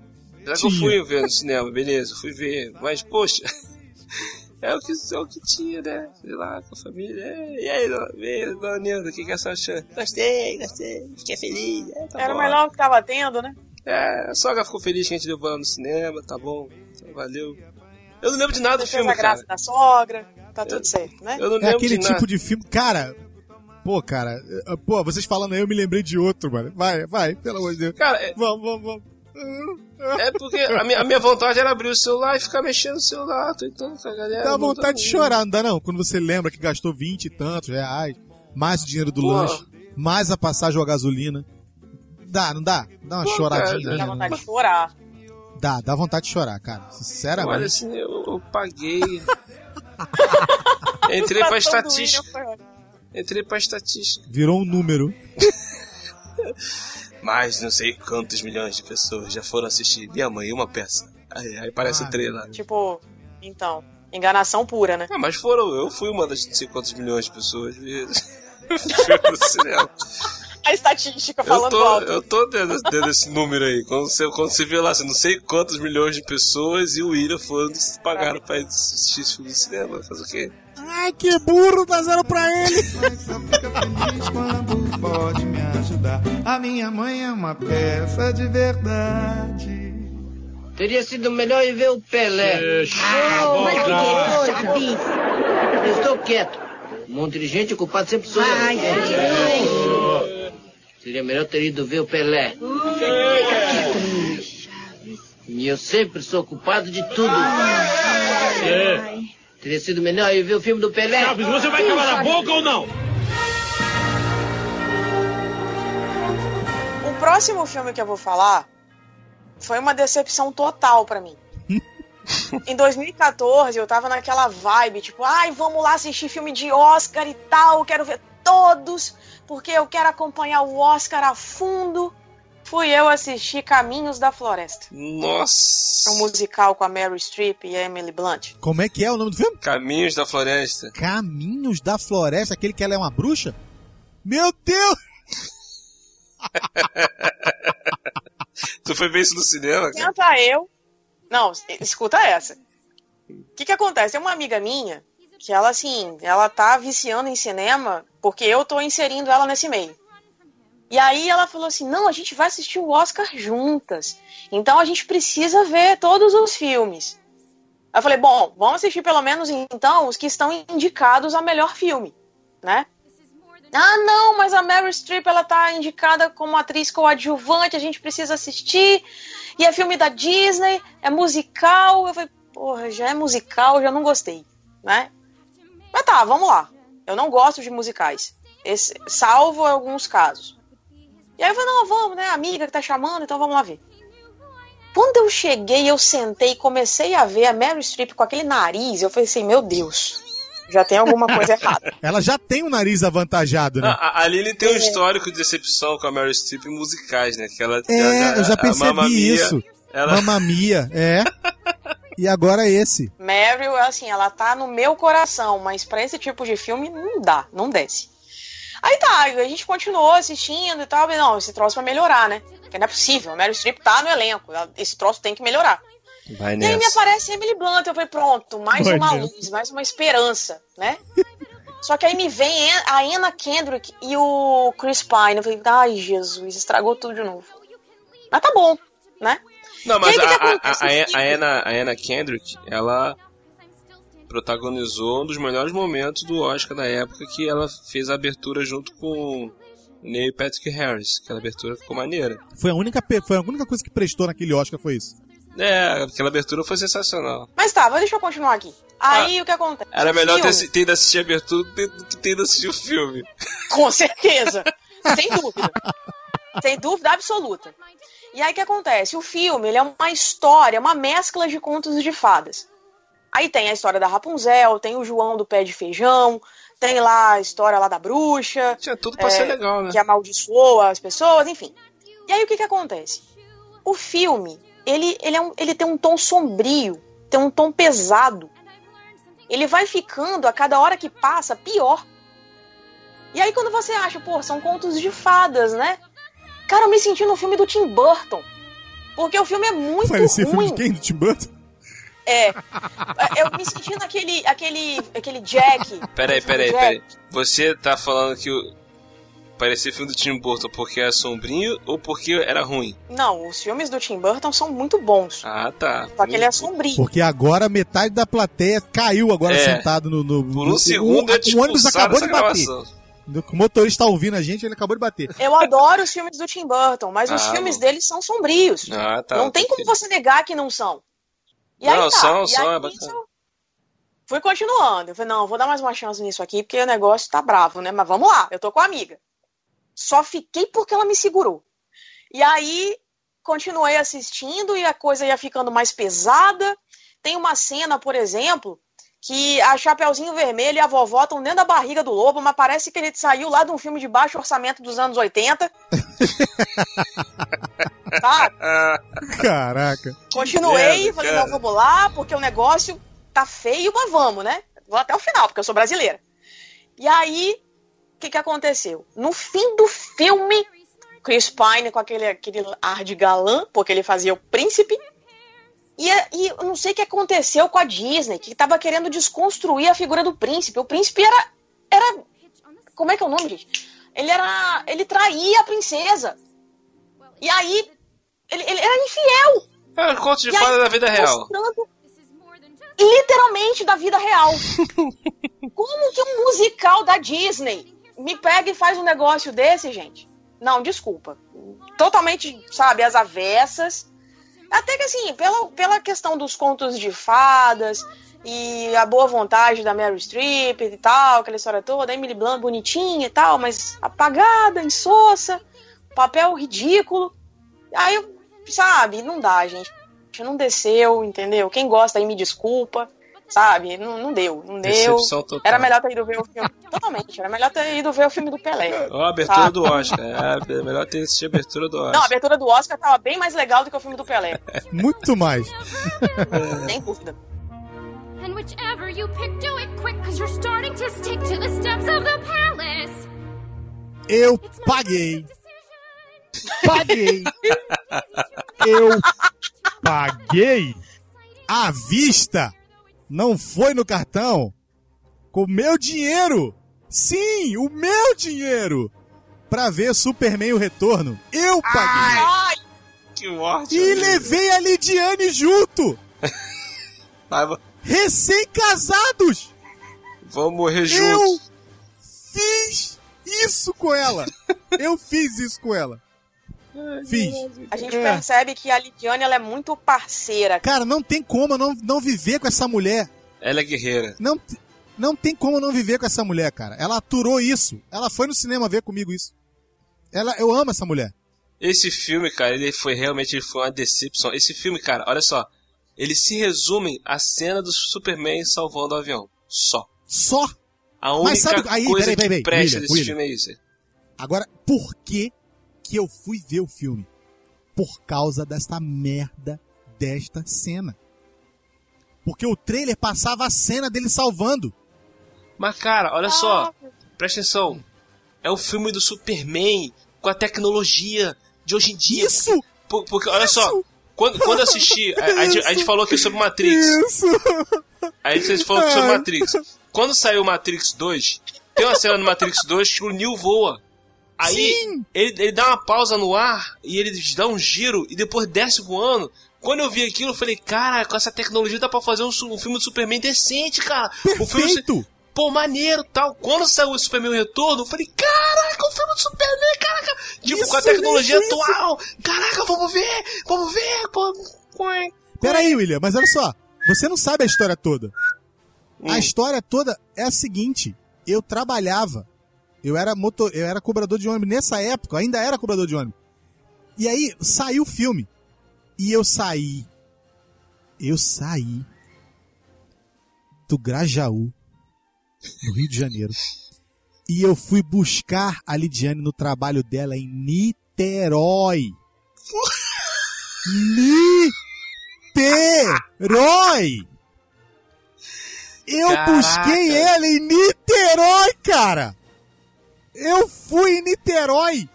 Já que eu fui ver no cinema, beleza, fui ver. Mas, poxa, é o que, é o que tinha, né? Sei lá, com a família. É, e aí, dona, dona Nilda, o que, que é você achou? Gostei, gostei, fiquei feliz. É, tá Era bom. o melhor que tava tendo, né? É, a sogra ficou feliz que a gente levou ela no cinema, tá bom, então, valeu. Eu não lembro de nada do Fez filme, a graça da sogra, tá tudo certo, né? Eu não É lembro aquele de nada. tipo de filme. Cara, pô, cara. eh, Pô, vocês falando aí, eu me lembrei de outro, mano. Vai, vai, pelo amor de Deus. Cara, é, Vamos, vamos, vamos. é porque a minha, a minha vontade era abrir o celular e ficar mexendo no celular, tentando com a galera. Dá vontade de chorar, não dá não? Quando você lembra que gastou 20 e tantos reais, mais o dinheiro do Pô. lanche, mais a passagem ou a gasolina. Dá, não dá? Dá uma Pô, choradinha. cara, Dá né? vontade de chorar. Dá, dá vontade de chorar, cara. Olha Sinceramente. assim, eu, eu paguei. Entrei Tá pra todo estatística. Ótimo. Entrei pra estatística. Virou um número. Mais não sei quantos milhões de pessoas já foram assistir Minha Mãe uma peça. Aí, aí parece Ah, trailer. Tipo, então, enganação pura, né? Ah, mas foram, eu fui uma das não sei quantos milhões de pessoas no cinema. A estatística Eu falando tô, alto. eu tô dentro, dentro desse número aí. Quando você, quando você vê lá, assim, não sei quantos milhões de pessoas e o William foram pagaram pra ir assistir esse filme no cinema. Fazer o quê? Ai, que burro, dá zero pra ele. Só fica feliz quando pode me ajudar. A minha mãe é uma peça de verdade. Teria sido melhor ir ver o Pelé. Oh, mas que coisa. Eu estou quieto. Um monte de gente ocupado sempre sou eu. Ai, Seria melhor ter ido ver o Pelé. E eu sempre sou culpado de tudo. Teria sido melhor ir ver o filme do Pelé. você vai calar a boca ou não? O próximo filme que eu vou falar foi uma decepção total pra mim. em 2014, eu tava naquela vibe, tipo, ai, vamos lá assistir filme de Oscar e tal, quero ver todos, porque eu quero acompanhar o Oscar a fundo. Fui eu assistir Caminhos da Floresta, Nossa! um musical com a Mary Streep e a Emily Blunt. Como é que é o nome do filme? Caminhos da Floresta. Caminhos da Floresta, aquele que ela é uma bruxa? Meu Deus! Tu foi ver isso no cinema, cara? Tenta eu. Não, escuta essa. O que que acontece? Tem uma amiga minha que ela, assim, ela tá viciando em cinema porque eu tô inserindo ela nesse meio. E aí ela falou assim: não, a gente vai assistir o Oscar juntas. Então a gente precisa ver todos os filmes. Aí eu falei: bom, vamos assistir pelo menos então os que estão indicados a melhor filme, né? Ah, não, mas a Meryl Streep ela tá indicada como atriz coadjuvante, a gente precisa assistir. E é filme da Disney, é musical. Eu falei, porra, já é musical, já não gostei, né? Mas tá, vamos lá. Eu não gosto de musicais, Esse- salvo alguns casos. E aí eu falei, não, vamos, né? Amiga que tá chamando, então vamos lá ver. Quando eu cheguei, eu sentei e comecei a ver a Meryl Streep com aquele nariz, eu falei assim, meu Deus, já tem alguma coisa errada. Ela já tem o nariz avantajado, né? A, a Aline tem um histórico de decepção com a Mary Streep em musicais, né? Que ela, é, eu já a percebi isso. Ela, Mamma Mia, é. E agora esse. Meryl, assim, ela tá no meu coração, mas pra esse tipo de filme não dá, não desce. Aí tá, a gente continuou assistindo e tal. E não, esse troço vai melhorar, né? Porque não é possível. A Meryl Streep tá no elenco. Esse troço tem que melhorar. Vai E aí me nessa. aparece Emily Blunt. Eu falei, pronto, mais Vai uma nessa. luz, mais uma esperança, né? Só que aí me vem a Anna Kendrick e o Chris Pine. Eu falei, ai, Jesus, estragou tudo de novo. Mas tá bom, né? Não, mas a, a, a, a, a Anna, a Anna Kendrick, ela protagonizou um dos melhores momentos do Oscar da época que ela fez a abertura junto com o Neil Patrick Harris. Aquela abertura ficou maneira. Foi a única, foi a única coisa que prestou naquele Oscar, foi isso. É, aquela abertura foi sensacional. Mas tá, mas deixa eu continuar aqui. Aí o que acontece? Era melhor ter, ter ido assistir a abertura do que ter ido assistir o filme. Com certeza. Sem dúvida. Sem dúvida absoluta. E aí o que acontece? O filme ele é uma história, uma mescla de contos de fadas. Aí tem a história da Rapunzel, tem o João do pé de feijão, tem lá a história lá da bruxa. Tinha tudo pra ser legal, né? Que amaldiçoa as pessoas, enfim. E aí o que que acontece? O filme, ele, ele, é um- ele tem um tom sombrio, tem um tom pesado. Ele vai ficando, a cada hora que passa, pior. E aí quando você acha, pô, são contos de fadas, né? Cara, eu me senti no filme do Tim Burton. Porque o filme é muito Parecia filme ruim. de quem? Do Tim Burton? É. Eu me senti naquele aquele, aquele Jack. Peraí, peraí, Jack. peraí. Você tá falando que o... parecia filme do Tim Burton porque era sombrinho ou porque era ruim? Não, os filmes do Tim Burton são muito bons. Ah, tá. Só que ele é sombrio. Porque agora metade da plateia caiu agora É. sentado no. no Por um no- segundo o, te o ônibus acabou de bater. gravação. O motorista tá ouvindo a gente, ele acabou de bater. Eu adoro os filmes do Tim Burton, mas os Ah, filmes bom. dele são sombrios. Ah, tá. não tem como você negar que não são. E aí Não, tá. são, e são, aí é bacana. eu Fui continuando. Eu falei, não, vou dar mais uma chance nisso aqui, porque o negócio tá bravo, né? Mas vamos lá, eu tô com a amiga. Só fiquei porque ela me segurou. E aí, continuei assistindo e a coisa ia ficando mais pesada. Tem uma cena, por exemplo, que a Chapeuzinho Vermelho e a vovó estão dentro da barriga do lobo, mas parece que ele saiu lá de um filme de baixo orçamento dos anos 80. tá? Caraca. Continuei, falei, cara. não, vamos lá, porque o negócio tá feio, mas vamos, né? Vou até o final, porque eu sou brasileira. E aí, o que que aconteceu? No fim do filme, Chris Pine com aquele, aquele ar de galã, porque ele fazia o príncipe, e, e eu não sei o que aconteceu com a Disney, que tava querendo desconstruir a figura do príncipe. O príncipe era. era como é que é o nome, gente? Ele era. Ele traía a princesa. E aí. Ele, ele era infiel. É um conto de E aí, fada da vida real. Literalmente da vida real. Como que um musical da Disney me pega e faz um negócio desse, gente? Não, desculpa. Totalmente, sabe, as avessas. Até que assim, pela, pela questão dos contos de fadas e a boa vontade da Meryl Streep e tal, aquela história toda, Emily Blunt bonitinha e tal, mas apagada, insossa, papel ridículo. Aí, sabe, não dá, gente. Não desceu, entendeu? Quem gosta aí me desculpa, sabe? Não, não deu, não deu. Decepção total. Era melhor ter ido ver o filme. Totalmente, era melhor ter ido ver o filme do Pelé. Ó, a abertura Tá. do Oscar. É, é melhor ter assistido a abertura do Não, a Oscar. abertura do Oscar tava bem mais legal do que o filme do Pelé. Muito mais. Sem dúvida. And whichever you pick, do it quick, cause you're starting to stick to the steps of the palace. Eu paguei. Paguei. Eu paguei. À vista. Não foi no cartão. Com o meu dinheiro. Sim, o meu dinheiro. Pra ver Superman o Retorno. Eu paguei. Ai, Que morte. E levei a Lidiane junto. Recém-casados. Vamos morrer Eu juntos. fiz isso com ela. Eu fiz isso com ela. Fiz. A gente É. percebe que a Lidiane ela é muito parceira. Cara, não tem como eu não, não viver com essa mulher. Ela é guerreira. Não, não tem como eu não viver com essa mulher, cara. Ela aturou isso. Ela foi no cinema ver comigo isso. Ela, eu amo essa mulher. Esse filme, cara, ele foi realmente ele foi uma decepção. Esse filme, cara, olha só. Ele se resume à cena do Superman salvando o avião. Só. Só. A única Mas sabe- aí, coisa peraí, peraí, que presta William, desse William. filme é isso. Agora, por que que eu fui ver o filme? Por causa desta merda desta cena. Porque o trailer passava a cena dele salvando. Mas, cara, olha só. Presta atenção. é o filme do Superman com a tecnologia de hoje em dia. Isso! Por- Porque, olha só, quando, quando eu assisti, a, a gente, a gente falou aqui sobre Matrix. Isso! Aí a gente falou sobre Ai. Matrix. Quando saiu Matrix 2, tem uma cena no Matrix 2 que o Neo voa. Aí ele, ele dá uma pausa no ar e ele dá um giro e depois desce voando. Quando eu vi aquilo, eu falei, cara, com essa tecnologia dá pra fazer um, um filme do Superman decente, cara. Um filme, Perfeito! pô, maneiro tal. Quando saiu o Superman Retorno, eu falei, caraca, o filme do Superman, caraca. Tipo, Isso, com a tecnologia isso, isso. atual. Caraca, vamos ver, vamos ver, pô. Pera aí, William, mas olha só. Você não sabe a história toda. Hum. A história toda é a seguinte. Eu trabalhava. Eu era motor, eu era cobrador de ônibus nessa época, ainda era cobrador de ônibus. E aí saiu o filme. E eu saí. Eu saí do Grajaú, no Rio de Janeiro. E eu fui buscar a Lidiane no trabalho dela em Niterói. Niterói! Eu Caraca. busquei ela em Niterói, cara! Eu fui em Niterói!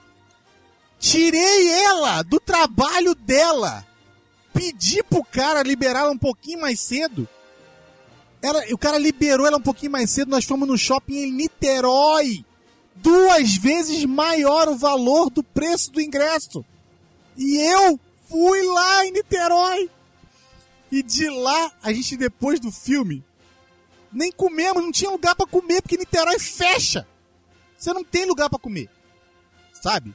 Tirei ela do trabalho dela! Pedi pro cara liberar ela um pouquinho mais cedo. Ela, o cara liberou ela um pouquinho mais cedo, nós fomos no shopping em Niterói! Duas vezes maior o valor do preço do ingresso! E eu fui lá em Niterói! E de lá, a gente depois do filme, nem comemos, não tinha lugar pra comer, porque Niterói fecha. Você não tem lugar pra comer. Sabe?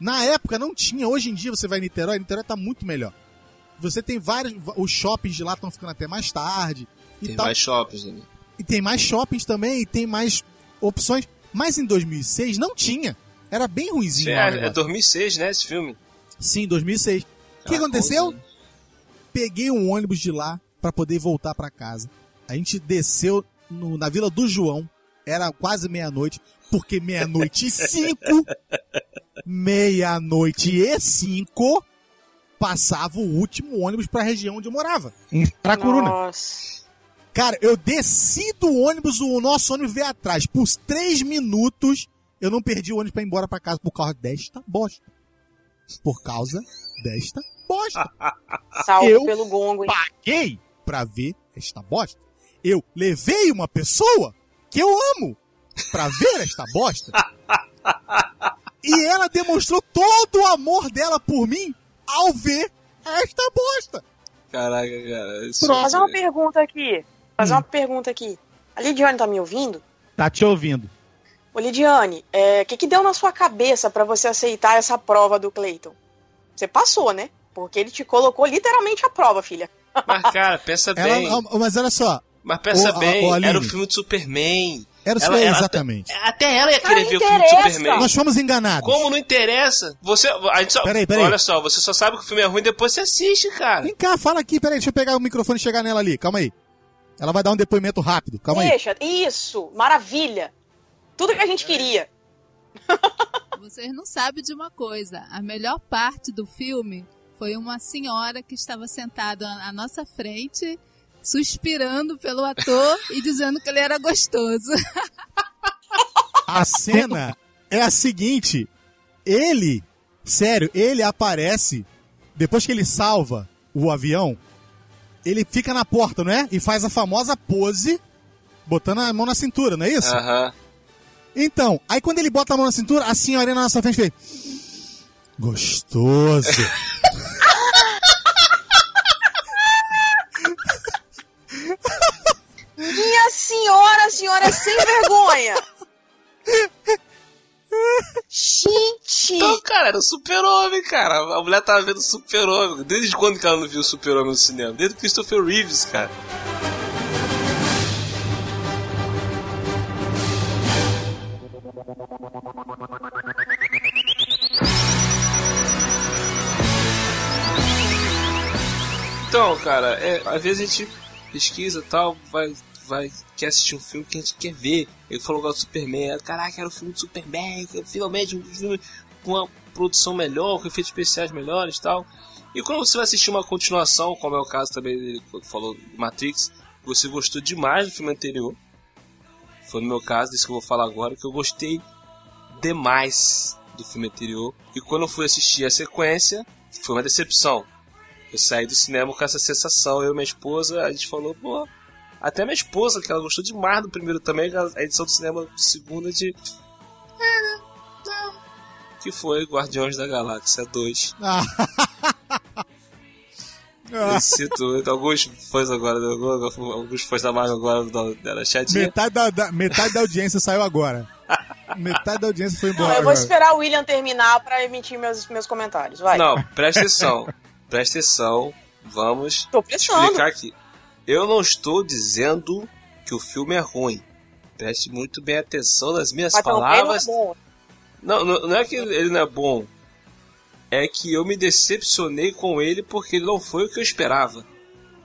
Na época não tinha, hoje em dia você vai em Niterói, Niterói tá muito melhor. Você tem vários, os shoppings de lá estão ficando até mais tarde. E Tem tal. mais shoppings, né? E tem mais shoppings também, e tem mais opções. Mas em 2006 não tinha. Era bem ruimzinho o É, é negócio. 2006, né, esse filme? Sim, 2006. O que Ah, aconteceu? 11 anos. Peguei um ônibus de lá pra poder voltar pra casa. A gente desceu no- na Vila do João. Era quase meia-noite, porque meia-noite e cinco, meia-noite e cinco, passava o último ônibus pra região onde eu morava. Em Tracuruna. Nossa. Cara, eu desci do ônibus, o nosso ônibus veio atrás. Por três minutos, eu não perdi o ônibus pra ir embora pra casa por causa desta bosta. Por causa desta bosta. Salve Eu pelo gongo, hein? Paguei pra ver esta bosta. Eu levei uma pessoa que eu amo pra ver esta bosta. e ela demonstrou todo o amor dela por mim ao ver esta bosta. Caraca, cara. Isso Vou fazer uma pergunta aqui. Fazer uma pergunta aqui. A Lidiane tá me ouvindo? Tá te ouvindo. Ô, Lidiane, o que, que deu na sua cabeça pra você aceitar essa prova do Clayton? Você passou, né? Porque ele te colocou literalmente a prova, filha. Mas, cara, pensa bem. Ela, mas olha só. Mas pensa a- bem, ô, Aline. era o filme de Superman. Era isso Ela- aí, ela- exatamente. Até ela ia querer Não ver o filme de interessa. Superman. Nós fomos enganados. Como não interessa? Você, a gente só, Peraí, peraí. Olha só, você só sabe que o filme é ruim depois você assiste, cara. Vem cá, fala aqui, peraí, deixa eu pegar o microfone e chegar nela ali, calma aí. Ela vai dar um depoimento rápido, calma aí. Deixa, isso, maravilha. Tudo que a gente queria. Vocês não sabem de uma coisa. A melhor parte do filme foi uma senhora que estava sentada à nossa frente, suspirando pelo ator e dizendo que ele era gostoso. A cena é a seguinte: ele, sério, ele aparece depois que ele salva o avião, ele fica na porta, não é? E faz a famosa pose botando a mão na cintura, não é isso? Aham. Então, aí quando ele bota a mão na cintura, a senhorinha na nossa frente fez gostoso. senhora, senhora sem vergonha. Gente! Então, cara, era o super-homem, cara. A mulher tava vendo o super-homem. Desde quando que ela não viu o super-homem no cinema? Desde o Christopher Reeves, cara. Então, cara, é, às vezes a gente pesquisa tal, vai, vai, quer assistir um filme que a gente quer ver. Ele falou agora do Superman, caraca, era o filme do Superman, finalmente um filme com uma produção melhor, com efeitos especiais melhores e tal. E quando você vai assistir uma continuação, como é o caso também dele falou do Matrix, você gostou demais do filme anterior. Foi no meu caso, desse que eu vou falar agora, que eu gostei demais do filme anterior. E quando eu fui assistir a sequência, foi uma decepção. Eu saí do cinema com essa sensação. Eu e minha esposa, a gente falou, pô. Até minha esposa, que ela gostou demais do primeiro também, a edição do cinema segunda de. É, né? Não. Que foi Guardiões da Galáxia 2. Ah. Eu cito alguns fãs agora, alguns fãs da Marvel agora da chatinha. Metade da, da- metade da audiência saiu agora. Metade da audiência foi Não, embora. eu vou agora. esperar o William terminar pra emitir meus, meus comentários. Vai. Não, presta atenção. presta atenção. Vamos explicar aqui. Eu não estou dizendo que o filme é ruim. Preste muito bem atenção nas minhas Mas também palavras. não é. Não, não, é que ele não é bom. É que eu me decepcionei com ele porque ele não foi o que eu esperava.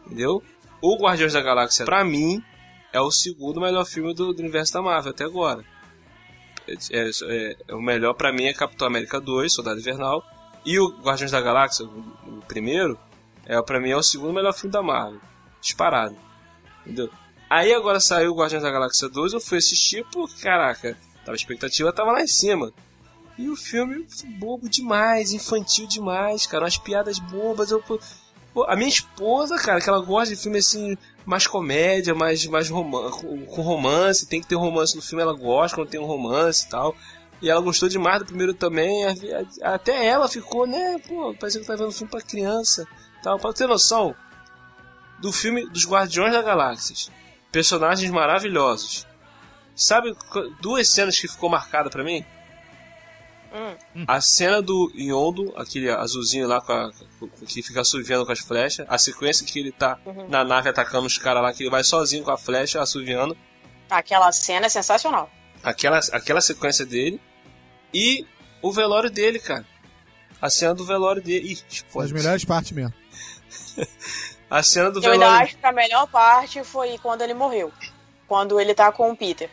Entendeu? O Guardiões da Galáxia, pra mim, é o segundo melhor filme do, do universo da Marvel até agora. É, é- é- o melhor pra mim é Capitão América 2, Soldado Invernal. E o Guardiões da Galáxia, o, o primeiro, é para mim é o segundo melhor filme da Marvel. Disparado. Entendeu? Aí agora saiu o Guardiões da Galáxia 2, eu fui assistir porque, caraca, tava, a expectativa tava lá em cima. E o filme bobo demais, infantil demais, cara, umas piadas bobas. Eu, pô, a minha esposa, cara, que ela gosta de filme assim, mais comédia, mais, mais roman com romance, tem que ter romance no filme, ela gosta quando tem um romance e tal. E ela gostou demais do primeiro também, até ela ficou, né, pô, parece que tá vendo filme pra criança tal. Pra ter noção do filme dos Guardiões da Galáxia, personagens maravilhosos. Sabe duas cenas que ficou marcada pra mim? Hum. A cena do Yondo, aquele azulzinho lá com a- que fica assoviando com as flechas. A sequência que ele tá Uhum. na nave atacando os caras lá, que ele vai sozinho com a flecha assoviando. Aquela cena é sensacional. Aquela, aquela sequência dele. E o velório dele, cara. A cena do velório dele. Ih, Foi as melhores partes mesmo. A cena do Eu ainda velório. acho que a melhor parte foi quando ele morreu. Quando ele tá com o Peter.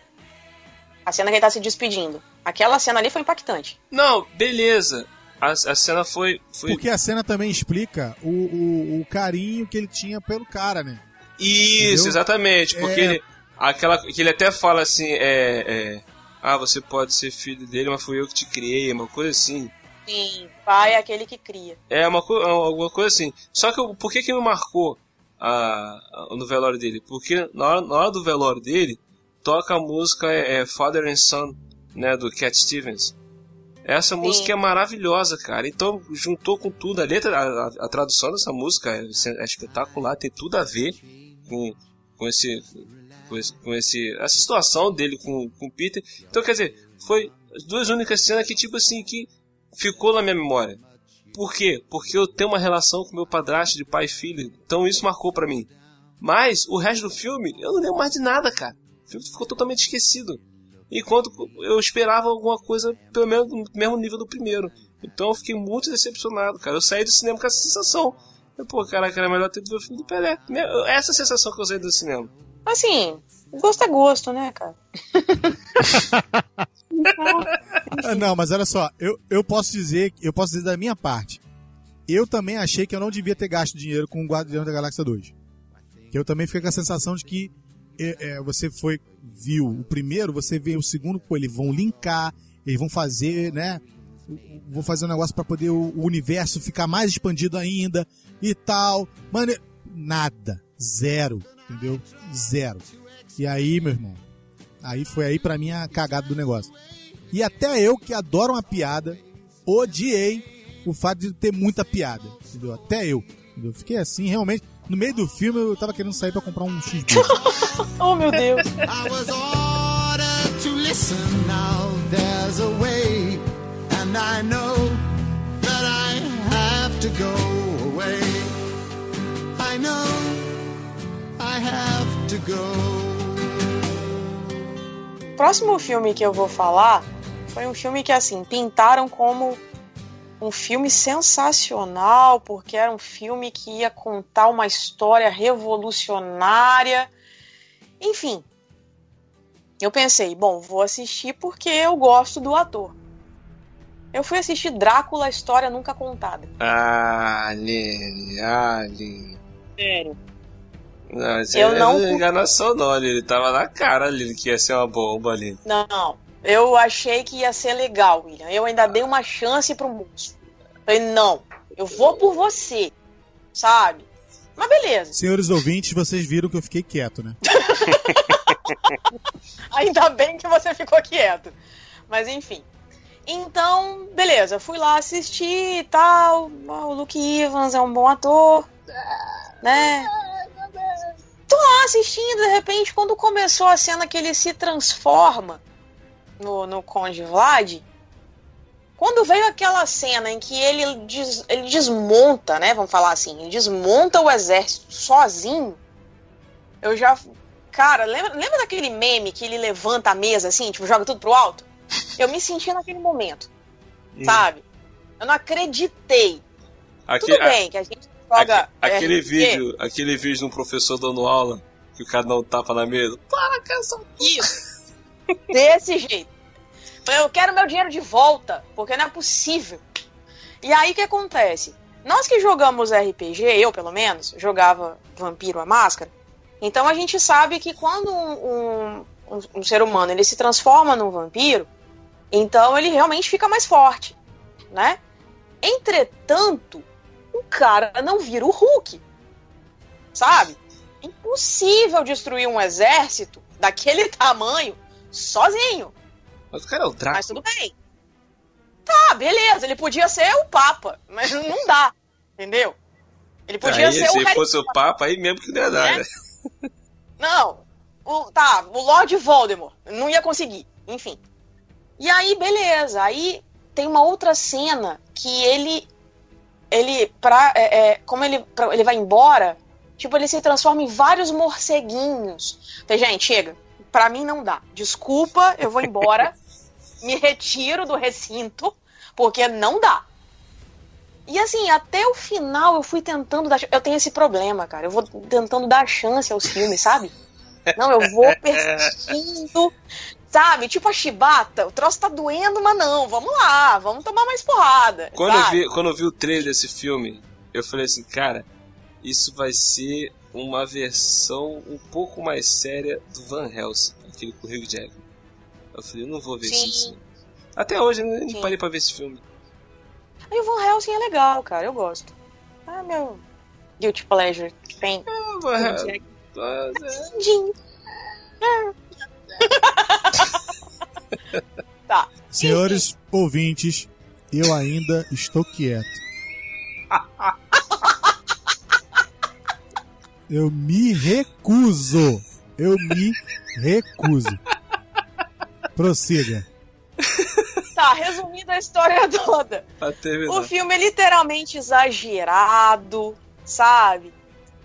A cena que ele tá se despedindo. Aquela cena ali foi impactante. Não, beleza. A, a cena foi. foi... Porque a cena também explica o, o, o carinho que ele tinha pelo cara, né? Isso, Entendeu? exatamente. Porque É. ele. Aquela, que ele até fala assim, é, é, Ah, você pode ser filho dele, mas fui eu que te criei, uma coisa assim. Sim, pai é aquele que cria. É uma co alguma coisa assim. Só que eu- por que que me marcou a, a- no velório dele? Porque na hora, na hora do velório dele, toca a música é, é Father and Son, né, do Cat Stevens. Essa música é maravilhosa, cara. Então juntou com tudo. A letra, a, a- a tradução dessa música é, é espetacular, tem tudo a ver com, com esse. Com, esse, com esse, essa situação dele com, com o Peter. Então, quer dizer, foi as duas únicas cenas que, tipo assim, que ficou na minha memória. Por quê? Porque eu tenho uma relação com meu padrasto de pai e filho. Então isso marcou pra mim. Mas o resto do filme, eu não lembro mais de nada, cara. O filme ficou totalmente esquecido. Enquanto eu esperava alguma coisa, pelo menos no mesmo nível do primeiro. Então eu fiquei muito decepcionado, cara. Eu saí do cinema com essa sensação. Eu, pô, caraca, era melhor ter visto o filme do Pelé. Essa sensação que eu saí do cinema. Assim, gosto é gosto, né, cara? Ah, Não, mas olha só, eu, eu posso dizer, eu posso dizer da minha parte. Eu também achei que eu não devia ter gasto dinheiro com o Guardião da Galáxia 2. Que eu também fiquei com a sensação de que é, é, você foi, viu o primeiro, você vê o segundo, pô, eles vão linkar, eles vão fazer, né? Vão fazer um negócio pra poder o, o universo ficar mais expandido ainda e tal. Mano, nada. Zero. Entendeu? Zero. E aí, meu irmão, aí foi aí pra mim a cagada do negócio. E até eu, que adoro uma piada, odiei o fato de ter muita piada. Entendeu? Até eu. Entendeu? Fiquei assim, realmente. No meio do filme eu tava querendo sair pra comprar um cheeseburger. oh, meu Deus. I was ordered to listen. Now there's a way, and I know that I have to go away. I know I have to go. O próximo filme que eu vou falar foi um filme que, assim, pintaram como um filme sensacional, porque era um filme que ia contar uma história revolucionária. Enfim, eu pensei, bom, vou assistir porque eu gosto do ator. Eu fui assistir Drácula, a história nunca contada. Ah, Aline, Aline. Sério. Não, isso Eu é não- enganação não. Ele tava na cara ali que ia ser uma bomba ali. Não, Eu achei que ia ser legal, William. Eu ainda dei uma chance pro moço. Falei, não, eu vou por você, sabe? Mas beleza. Senhores ouvintes, vocês viram que eu fiquei quieto, né? Ainda bem que você ficou quieto. Mas enfim. Então, beleza, fui lá assistir e tal. O Luke Evans é um bom ator, né? Tô lá assistindo, de repente, quando começou a cena que ele se transforma no, no Conde Vlad, quando veio aquela cena em que ele, des, ele desmonta, né? Vamos falar assim, ele desmonta o exército sozinho, eu já. Cara, lembra, lembra daquele meme que ele levanta a mesa assim, tipo, joga tudo pro alto? Eu me senti naquele momento, Hum. sabe? Eu não acreditei. Tudo bem, que a gente joga. Aque- aquele vídeo, aquele vídeo de um professor dando aula, que o cara um tapa na mesa. Para com essa Isso. Desse jeito. Eu quero meu dinheiro de volta, porque não é possível. E aí o que acontece? Nós que jogamos RPG, eu pelo menos, jogava Vampiro a Máscara, então a gente sabe que quando um, um- um- ser humano ele se transforma num vampiro, então ele realmente fica mais forte, né? Entretanto, o cara não vira o Hulk, sabe? Impossível destruir um exército daquele tamanho sozinho. Mas o cara é o Drácula. Mas tudo bem. Tá, beleza. Ele podia ser o Papa, mas não dá. Entendeu? Ele podia aí, ser se o Harry fosse o Papa, aí mesmo que não ia dar, É? né? Não. O, tá, o Lord Voldemort. Não ia conseguir. Enfim. E aí, beleza. Aí tem uma outra cena que ele. Ele. Pra, é, é, como ele, pra- ele vai embora, tipo, ele se transforma em vários morceguinhos. Gente, chega. Pra mim não dá. Desculpa, eu vou embora. me retiro do recinto, porque não dá. E assim, até o final eu fui tentando dar. Eu tenho esse problema, cara. Eu vou tentando dar chance aos filmes, sabe? Não, eu vou persistindo, sabe? Tipo a chibata, o troço tá doendo, mas não, vamos lá, vamos tomar mais porrada. Quando eu, vi, quando eu vi o trailer desse filme, eu falei assim, cara, isso vai ser uma versão um pouco mais séria do Van Helsing, aquele com o Hugh Jackman. Eu falei, eu não vou ver Sim. isso. assim. Até hoje eu nem Sim. parei pra ver esse filme. Aí o Van Helsing é legal, cara, eu gosto. Ah, meu guilty pleasure que tem. Van Hugh Hel- Jackman. Ah, Tadinho. tá. Senhores ouvintes, eu ainda estou quieto. Eu me recuso. Eu me recuso. Prossiga. Tá, resumindo a história toda. O filme é literalmente exagerado, sabe?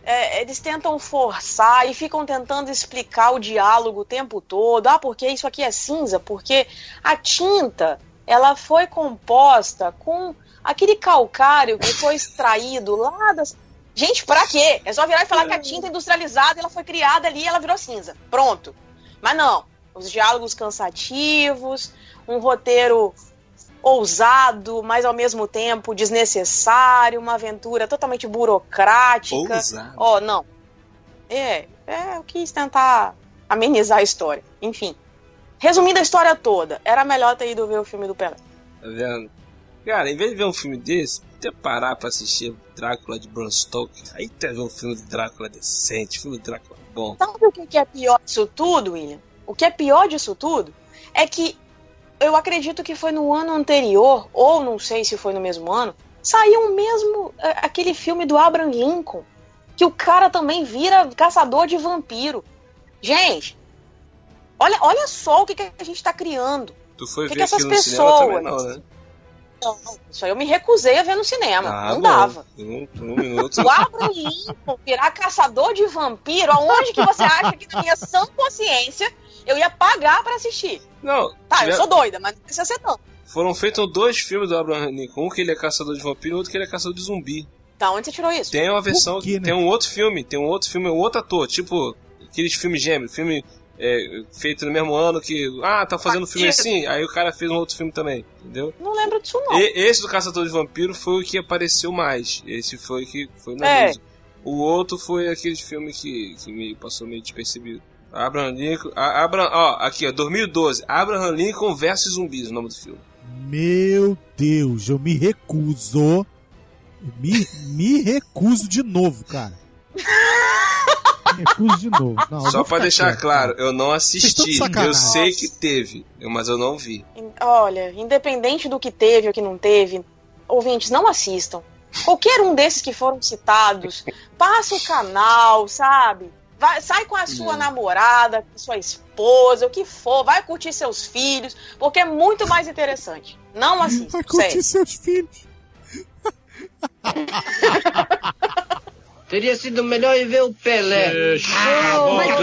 É, eles tentam forçar e ficam tentando explicar o diálogo o tempo todo. Ah, porque isso aqui é cinza? Porque a tinta ela foi composta com aquele calcário que foi extraído lá das. Gente, pra quê? É só virar e falar que a tinta industrializada ela foi criada ali e ela virou cinza. Pronto. Mas não. Os diálogos cansativos, um roteiro ousado, mas ao mesmo tempo desnecessário, uma aventura totalmente burocrática. Ousado. Ó, não. É, é, eu quis tentar amenizar a história. Enfim. Resumindo a história toda, era melhor ter ido ver o filme do Pelé. Tá vendo? Cara, em vez de ver um filme desse, até parar pra assistir Drácula de Bram Stoker. Aí tu vai ver um filme de Drácula decente, filme de Drácula bom. Sabe o que é pior disso tudo, William? O que é pior disso tudo é que eu acredito que foi no ano anterior, ou não sei se foi no mesmo ano, saiu o mesmo é, aquele filme do Abraham Lincoln, que o cara também vira caçador de vampiro. Gente, olha, olha só o que, que a gente tá criando. Tu foi Que ver que essas cinema também pessoas- não, né? Não, isso aí eu me recusei a ver no cinema. Ah, não bom. dava. Um, um minuto. O Abraham Lincoln virar caçador de vampiro, aonde que você acha que na minha sã consciência eu ia pagar pra assistir? Não, Tá, tiver- eu sou doida, mas não precisa ser não. foram feitos dois filmes do Abraham Lincoln. Um que ele é caçador de vampiro e outro que ele é caçador de zumbi. Da onde você tirou isso? Tem uma versão, quê, né? tem um outro filme, tem um outro filme, um outro ator, tipo aqueles filmes gêmeos, filme é, feito no mesmo ano que, ah, tá fazendo filme Isso. assim, aí o cara fez um outro filme também, entendeu? Não lembro disso não. E- esse do Caçador de Vampiro foi o que apareceu mais, esse foi o que foi na É. O outro foi aquele filme que, que me passou meio despercebido. Abraham Lincoln. a- Abraham, ó, aqui, ó, 2012. Abraham Lincoln versus zumbis, o nome do filme. Meu Deus, eu me recuso. Me, me recuso de novo, cara. Recuso de novo. Não, Só pra deixar quieto, claro, cara. eu não assisti. Eu sei que teve, mas eu não vi. Olha, independente do que teve ou que não teve, ouvintes, não assistam. Qualquer um desses que foram citados, passa o canal, sabe? Vai, sai com a sua Não. namorada, com sua esposa, o que for, vai curtir seus filhos, porque é muito mais interessante. Não assista, Vai curtir sério. seus filhos. Teria sido melhor ir ver o Pelé. Oh, mas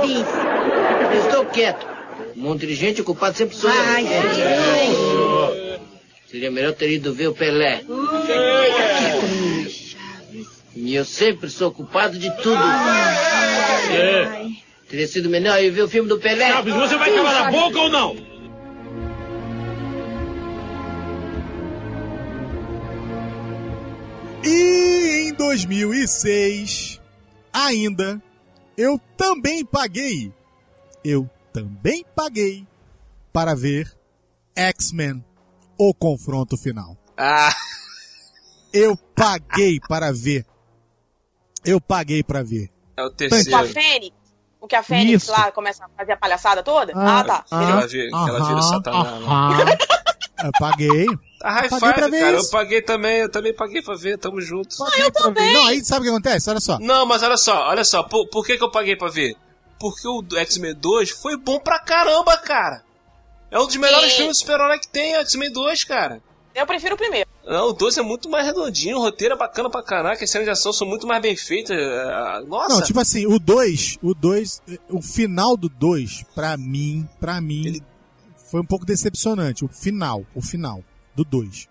que. Eu estou quieto. Um monte de gente, o culpado sempre sou eu. Ai, ai. Seria melhor ter ido ver o Pelé. E eu sempre sou culpado de tudo. Teria sido melhor ir ver o filme do Pelé. Chaves, você vai calar a boca ou não? E em 2006, ainda, eu também paguei. Eu também paguei para ver X-Men, o confronto final. Ah! Eu paguei para ver. Eu paguei para ver. É o O que a terceiro. Fênix, o que a Fênix Isso. lá começa a fazer a palhaçada toda? Ah, tá. Que ela vira, que ela vira o satanás. né? Eu paguei. A High Five, cara, isso. eu paguei também, eu também paguei pra ver, tamo junto. eu também. Não, aí sabe o que acontece? Olha só. Não, mas olha só, olha só, por, por que, que eu paguei pra ver? Porque o X-Men 2 foi bom pra caramba, cara. É um dos melhores Sim. filmes de super-herói que tem, é o X-Men 2, cara. Eu prefiro o primeiro. Não, o 2 é muito mais redondinho, o roteiro é bacana pra caraca, as cenas de ação são muito mais bem feitas. é, Nossa! Não, tipo assim, o 2, o 2, o final do 2, pra mim, pra mim, foi um pouco decepcionante. O final, o final do 2.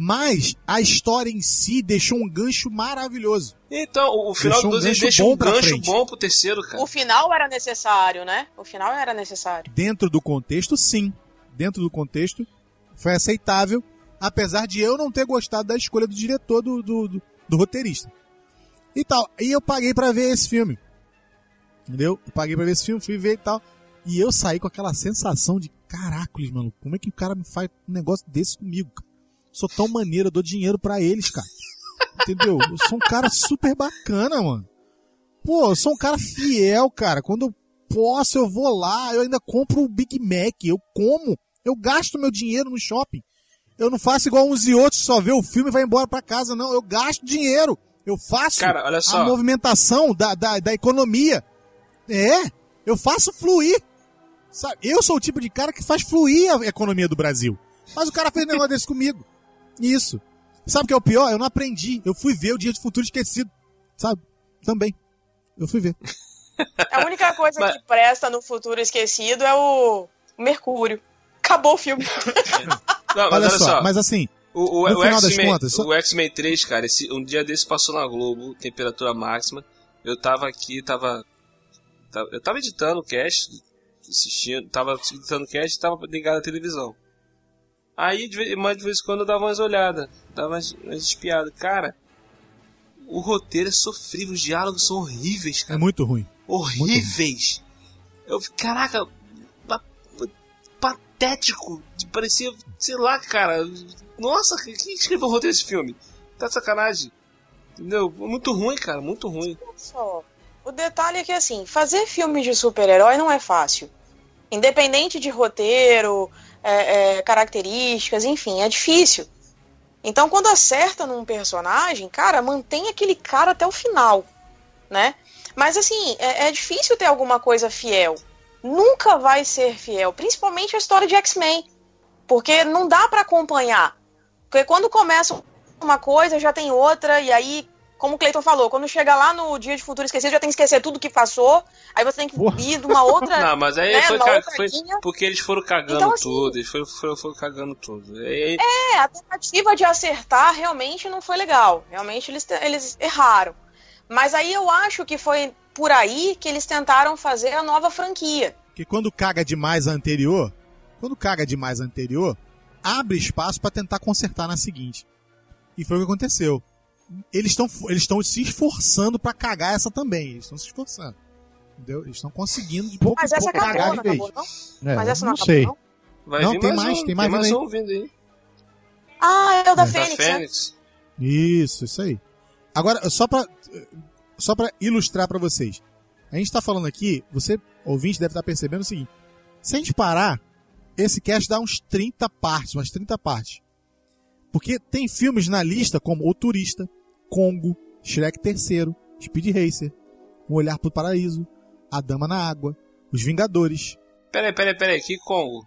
Mas a história em si deixou um gancho maravilhoso. Então, o, final Deixou do um 2 ele gancho deixa bom um gancho frente. bom pro terceiro, cara. O final era necessário, né? O final era necessário. Dentro do contexto, sim. Dentro do contexto, foi aceitável, apesar de eu não ter gostado da escolha do diretor, do, do, do- do roteirista. E tal. E eu paguei pra ver esse filme. Entendeu? Eu paguei pra ver esse filme, fui ver e tal. E eu saí com aquela sensação de, caracoles, mano, como é que o cara me faz um negócio desse comigo, cara? Sou tão maneiro, eu dou dinheiro pra eles, cara. Entendeu? Eu sou um cara super bacana, mano. Pô, eu sou um cara fiel, cara. Quando eu posso, eu vou lá, eu ainda compro o Big Mac, eu como, eu gasto meu dinheiro no shopping. Eu não faço igual uns e outros, só vê o filme e vai embora pra casa, não. Eu gasto dinheiro. Eu faço Cara, olha só. a movimentação da, da, da economia. É, eu faço fluir. Sabe? Eu sou o tipo de cara que faz fluir a economia do Brasil. Mas o cara fez um negócio desse comigo. Isso. Sabe o que é o pior? Eu não aprendi. Eu fui ver o Dia de Futuro Esquecido. Sabe? Também. Eu fui ver. A única coisa que presta no futuro esquecido é o Mercúrio. Acabou o filme. Não, mas Olha olha só, só. mas assim, O, o, no o final das X-Men, contas, só- o X-Men 3, cara, esse, um dia desse passou na Globo, temperatura máxima. Eu tava aqui, tava. tava- eu tava editando o cast, assistindo, tava editando o cast e tava ligado à televisão. Aí, de vez, mas de vez em quando eu dava umas olhadas, dava umas, umas espiadas. Cara, o roteiro é sofrível, os diálogos são horríveis, é cara. muito ruim. horríveis. Eu, caraca, pa- patético. Parecia, sei lá, cara. Nossa, quem escreveu o roteiro desse filme? Tá de sacanagem. Entendeu? Muito ruim, cara, muito ruim. Só. O detalhe é que, assim, fazer filme de super-herói não é fácil. Independente de roteiro, é, é, características, enfim, é difícil. Então, quando acerta num personagem, cara, mantém aquele cara até o final, né? Mas, assim, é, é difícil ter alguma coisa fiel. Nunca vai ser fiel, principalmente a história de X-Men. Porque não dá pra acompanhar. Porque quando começa uma coisa, já tem outra, e aí, como o Cleiton falou, quando chega lá no Dia de Futuro Esquecido, já tem que esquecer tudo que passou, aí você tem que ir de uma outra. Não, mas aí né, foi, ca- foi porque eles foram cagando Então, assim- tudo. Eles foram, foram, foram cagando tudo. E- É, a tentativa de acertar realmente não foi legal. Realmente eles, eles erraram. Mas aí eu acho que foi por aí que eles tentaram fazer a nova franquia. Porque quando caga demais a anterior, quando caga demais a anterior, abre espaço pra tentar consertar na seguinte. E foi o que aconteceu. Eles estão eles estão se esforçando pra cagar essa também. Eles estão se esforçando. Entendeu? Eles estão conseguindo de pouco Mas essa pouco acabou, pagar não de vez. acabou, não? É, Mas essa não, não acabou, sei. não? Vai Não, tem mais, mais, um, tem mais mais vindo aí. um vindo aí. Ah, é o da É. Fênix, Da né? Fênix. Isso, isso aí. Agora, só pra, só pra ilustrar pra vocês. A gente tá falando aqui, você, ouvinte, deve estar percebendo o seguinte. Se a gente parar, esse cast dá uns 30 partes, umas 30 partes. Porque tem filmes na lista como O Turista, Congo, Shrek III, Speed Racer, Um Olhar pro Paraíso, A Dama na Água, Os Vingadores. Peraí, peraí, peraí, que Congo?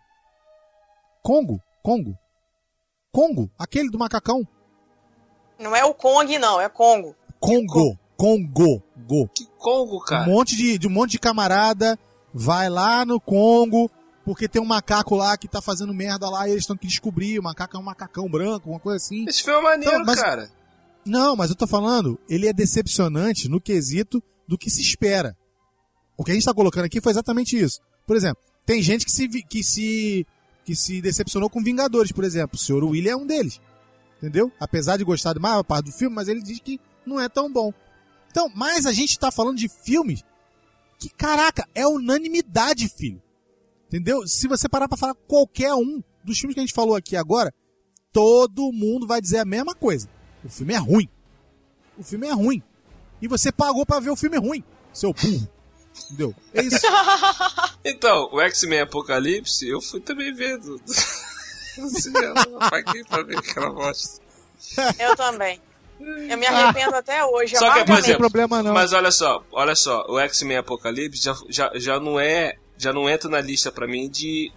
Congo? Congo? Congo? Aquele do macacão? Não é o Kong, não, é Congo. Congo. Congo. Go. Que Congo, cara? Um monte de, de um monte de camarada vai lá no Congo porque tem um macaco lá que tá fazendo merda lá e eles estão que descobrir. O macaco é um macacão branco, uma coisa assim. Esse filme é maneiro, Então, mas- cara. Não, mas eu tô falando, ele é decepcionante no quesito do que se espera. O que a gente tá colocando aqui foi exatamente isso. Por exemplo, tem gente que se, que se, que se decepcionou com Vingadores, por exemplo. O senhor William é um deles. Entendeu? Apesar de gostar de maior parte do filme, mas ele diz que não é tão bom. Então, mas a gente tá falando de filmes que, caraca, é unanimidade, filho. Entendeu? Se você parar pra falar qualquer um dos filmes que a gente falou aqui agora, todo mundo vai dizer a mesma coisa. O filme é ruim. O filme é ruim. E você pagou pra ver o filme ruim, seu burro. Entendeu? É isso. Então, o X-Men Apocalipse, eu fui também ver do, do, no cinema. Eu paguei pra ver aquela bosta. Eu também. Eu me arrependo até hoje. Só que, por exemplo, mas olha só, olha só, o X-Men Apocalipse já, já, já não é, já não entra na lista pra mim de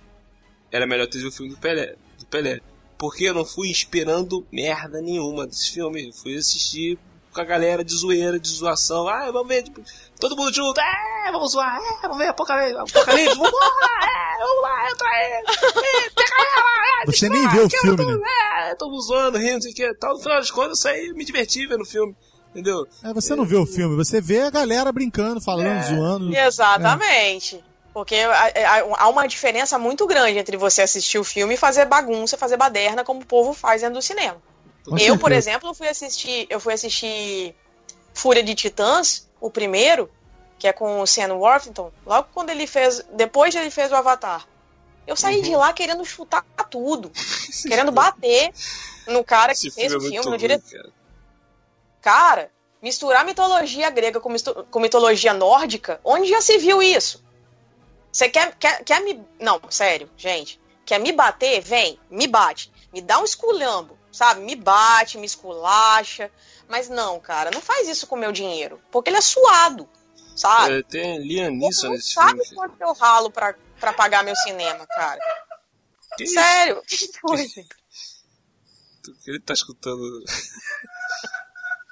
era melhor ter o filme do Pelé, do Pelé. Porque eu não fui esperando merda nenhuma desse filme. Eu fui assistir com a galera de zoeira, de zoação. Ah, vamos ver, tipo, todo mundo junto. É, vamos zoar. É, vamos ver Apocalipse. Apocalipse, vamos lá. É, vamos lá, entra aí. É, pega ela. É, Você nem vê o filme, tudo. né? É, estamos zoando, rindo, não sei o que. Tal. No final das contas, eu saí, me diverti vendo o filme. Entendeu? É, você não vê o filme, você vê a galera brincando, falando, É. zoando. Exatamente. Porque há uma diferença muito grande entre você assistir o filme e fazer bagunça, fazer baderna, como o povo faz dentro do cinema. Com eu, por certeza. exemplo, fui assistir, eu fui assistir Fúria de Titãs, o primeiro, que é com o Sam Worthington, logo quando ele fez, depois ele fez o Avatar. Eu saí Uhum. de lá querendo chutar tudo, querendo bater no cara que Esse fez filme é o filme, no ruim, diretor. cara. Cara, misturar mitologia grega com, com mitologia nórdica, onde já se viu isso? Você quer, quer, quer me. Não, sério, gente. Quer me bater? Vem, me bate. Me dá um esculhambo, sabe? Me bate, me esculacha. Mas não, cara, não faz isso com o meu dinheiro. Porque ele é suado, sabe? É, tem Liam Neeson nesse Sabe filme. quanto eu ralo pra, pra pagar meu cinema, cara? Que isso? Sério? Que foi, gente? Ele tá escutando.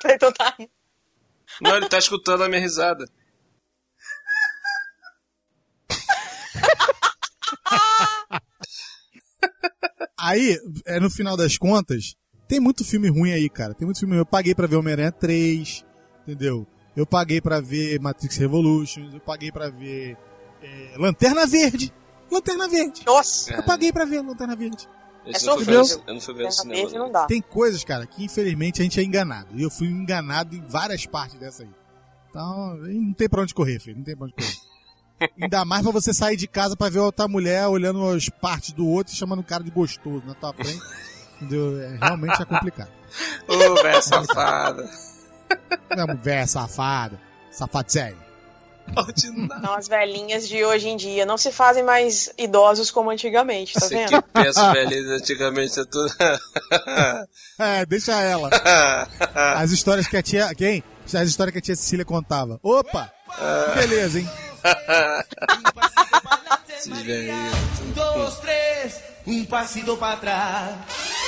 Então tá. Não, ele tá escutando a minha risada. Aí, é, no final das contas, tem muito filme ruim aí, cara. Tem muito filme ruim. Eu paguei pra ver Homem-Aranha 3, entendeu? Eu paguei pra ver Matrix Revolutions, eu paguei pra ver é, Lanterna Verde. Lanterna Verde. Nossa! Eu paguei pra ver Lanterna Verde. É sofrível. ver, eu não fui ver no cinema. Verde não. não dá. Tem coisas, cara, que infelizmente a gente é enganado. E eu fui enganado em várias partes dessa aí. Então, não tem pra onde correr, filho. Não tem pra onde correr. Ainda mais pra você sair de casa pra ver outra mulher olhando as partes do outro e chamando o cara de gostoso na tua frente. Entendeu? É, realmente é complicado. Ô, velho safada. Não, véia safada. Safadinha. Não, as velhinhas de hoje em dia não se fazem mais idosos como antigamente, tá Você vendo? que pensa, velho, antigamente é tudo. É, deixa ela. As histórias que a tia. Quem? As histórias que a tia Cecília contava. Opa! Que beleza, hein? Um, dos, tres, un pasito para atrás.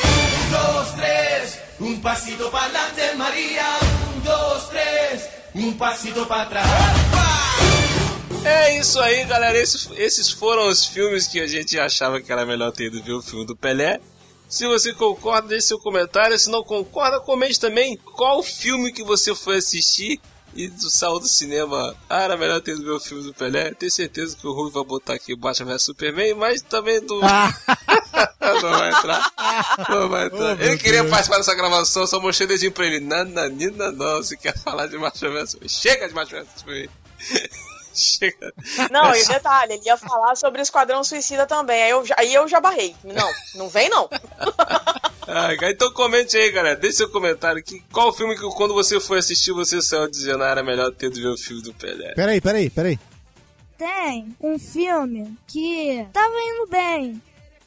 Un, dos, tres, un pasito para adelante, María. Un, dos, tres, un pasito para atrás. É isso aí, galera. Esses, esses foram os filmes que a gente achava que era melhor ter ido ver o filme do Pelé. Se você concorda, deixe seu comentário. Se não concorda, comente também qual filme que você foi assistir e do saiu do cinema. Ah, era melhor ter ido ver o filme do Pelé. Tenho certeza que o Rui vai botar aqui Batman vs Superman, mas também do. não vai entrar. Não vai entrar. Oh, meu ele queria Deus. participar dessa gravação, só mostrei o dedinho pra ele. Nananina, não. Se quer falar de Batman vs Superman, chega de Batman vs Superman. Chega. Não, e detalhe, ele ia falar sobre o Esquadrão Suicida também. Aí eu, já- aí eu já barrei. Não, não vem não. Ah, então comente aí, galera. Deixe seu comentário aqui. Qual filme que quando você foi assistir você saiu dizendo ah, era melhor ter de ver o filme do Pelé? Peraí, peraí, peraí. Tem um filme que tava indo bem.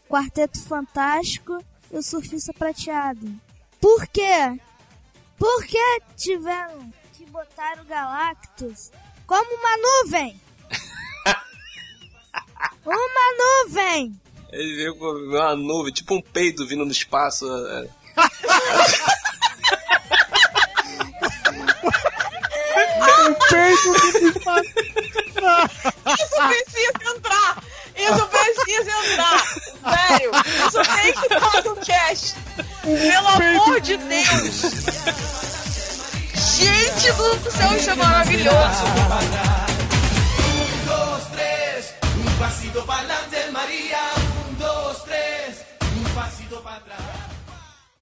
Quarteto Fantástico e o Surfista Prateado. Por quê? Por que tiveram que botar o Galactus como uma nuvem? uma nuvem! Ele veio com uma nuvem, tipo um peido vindo no espaço. é. Um peito Isso precisa entrar! Isso precisa entrar! Sério! Isso tem que estar no cast! Pelo amor de Deus! Gente do céu, isso é maravilhoso. Um, dois, três, um pasito para Maria.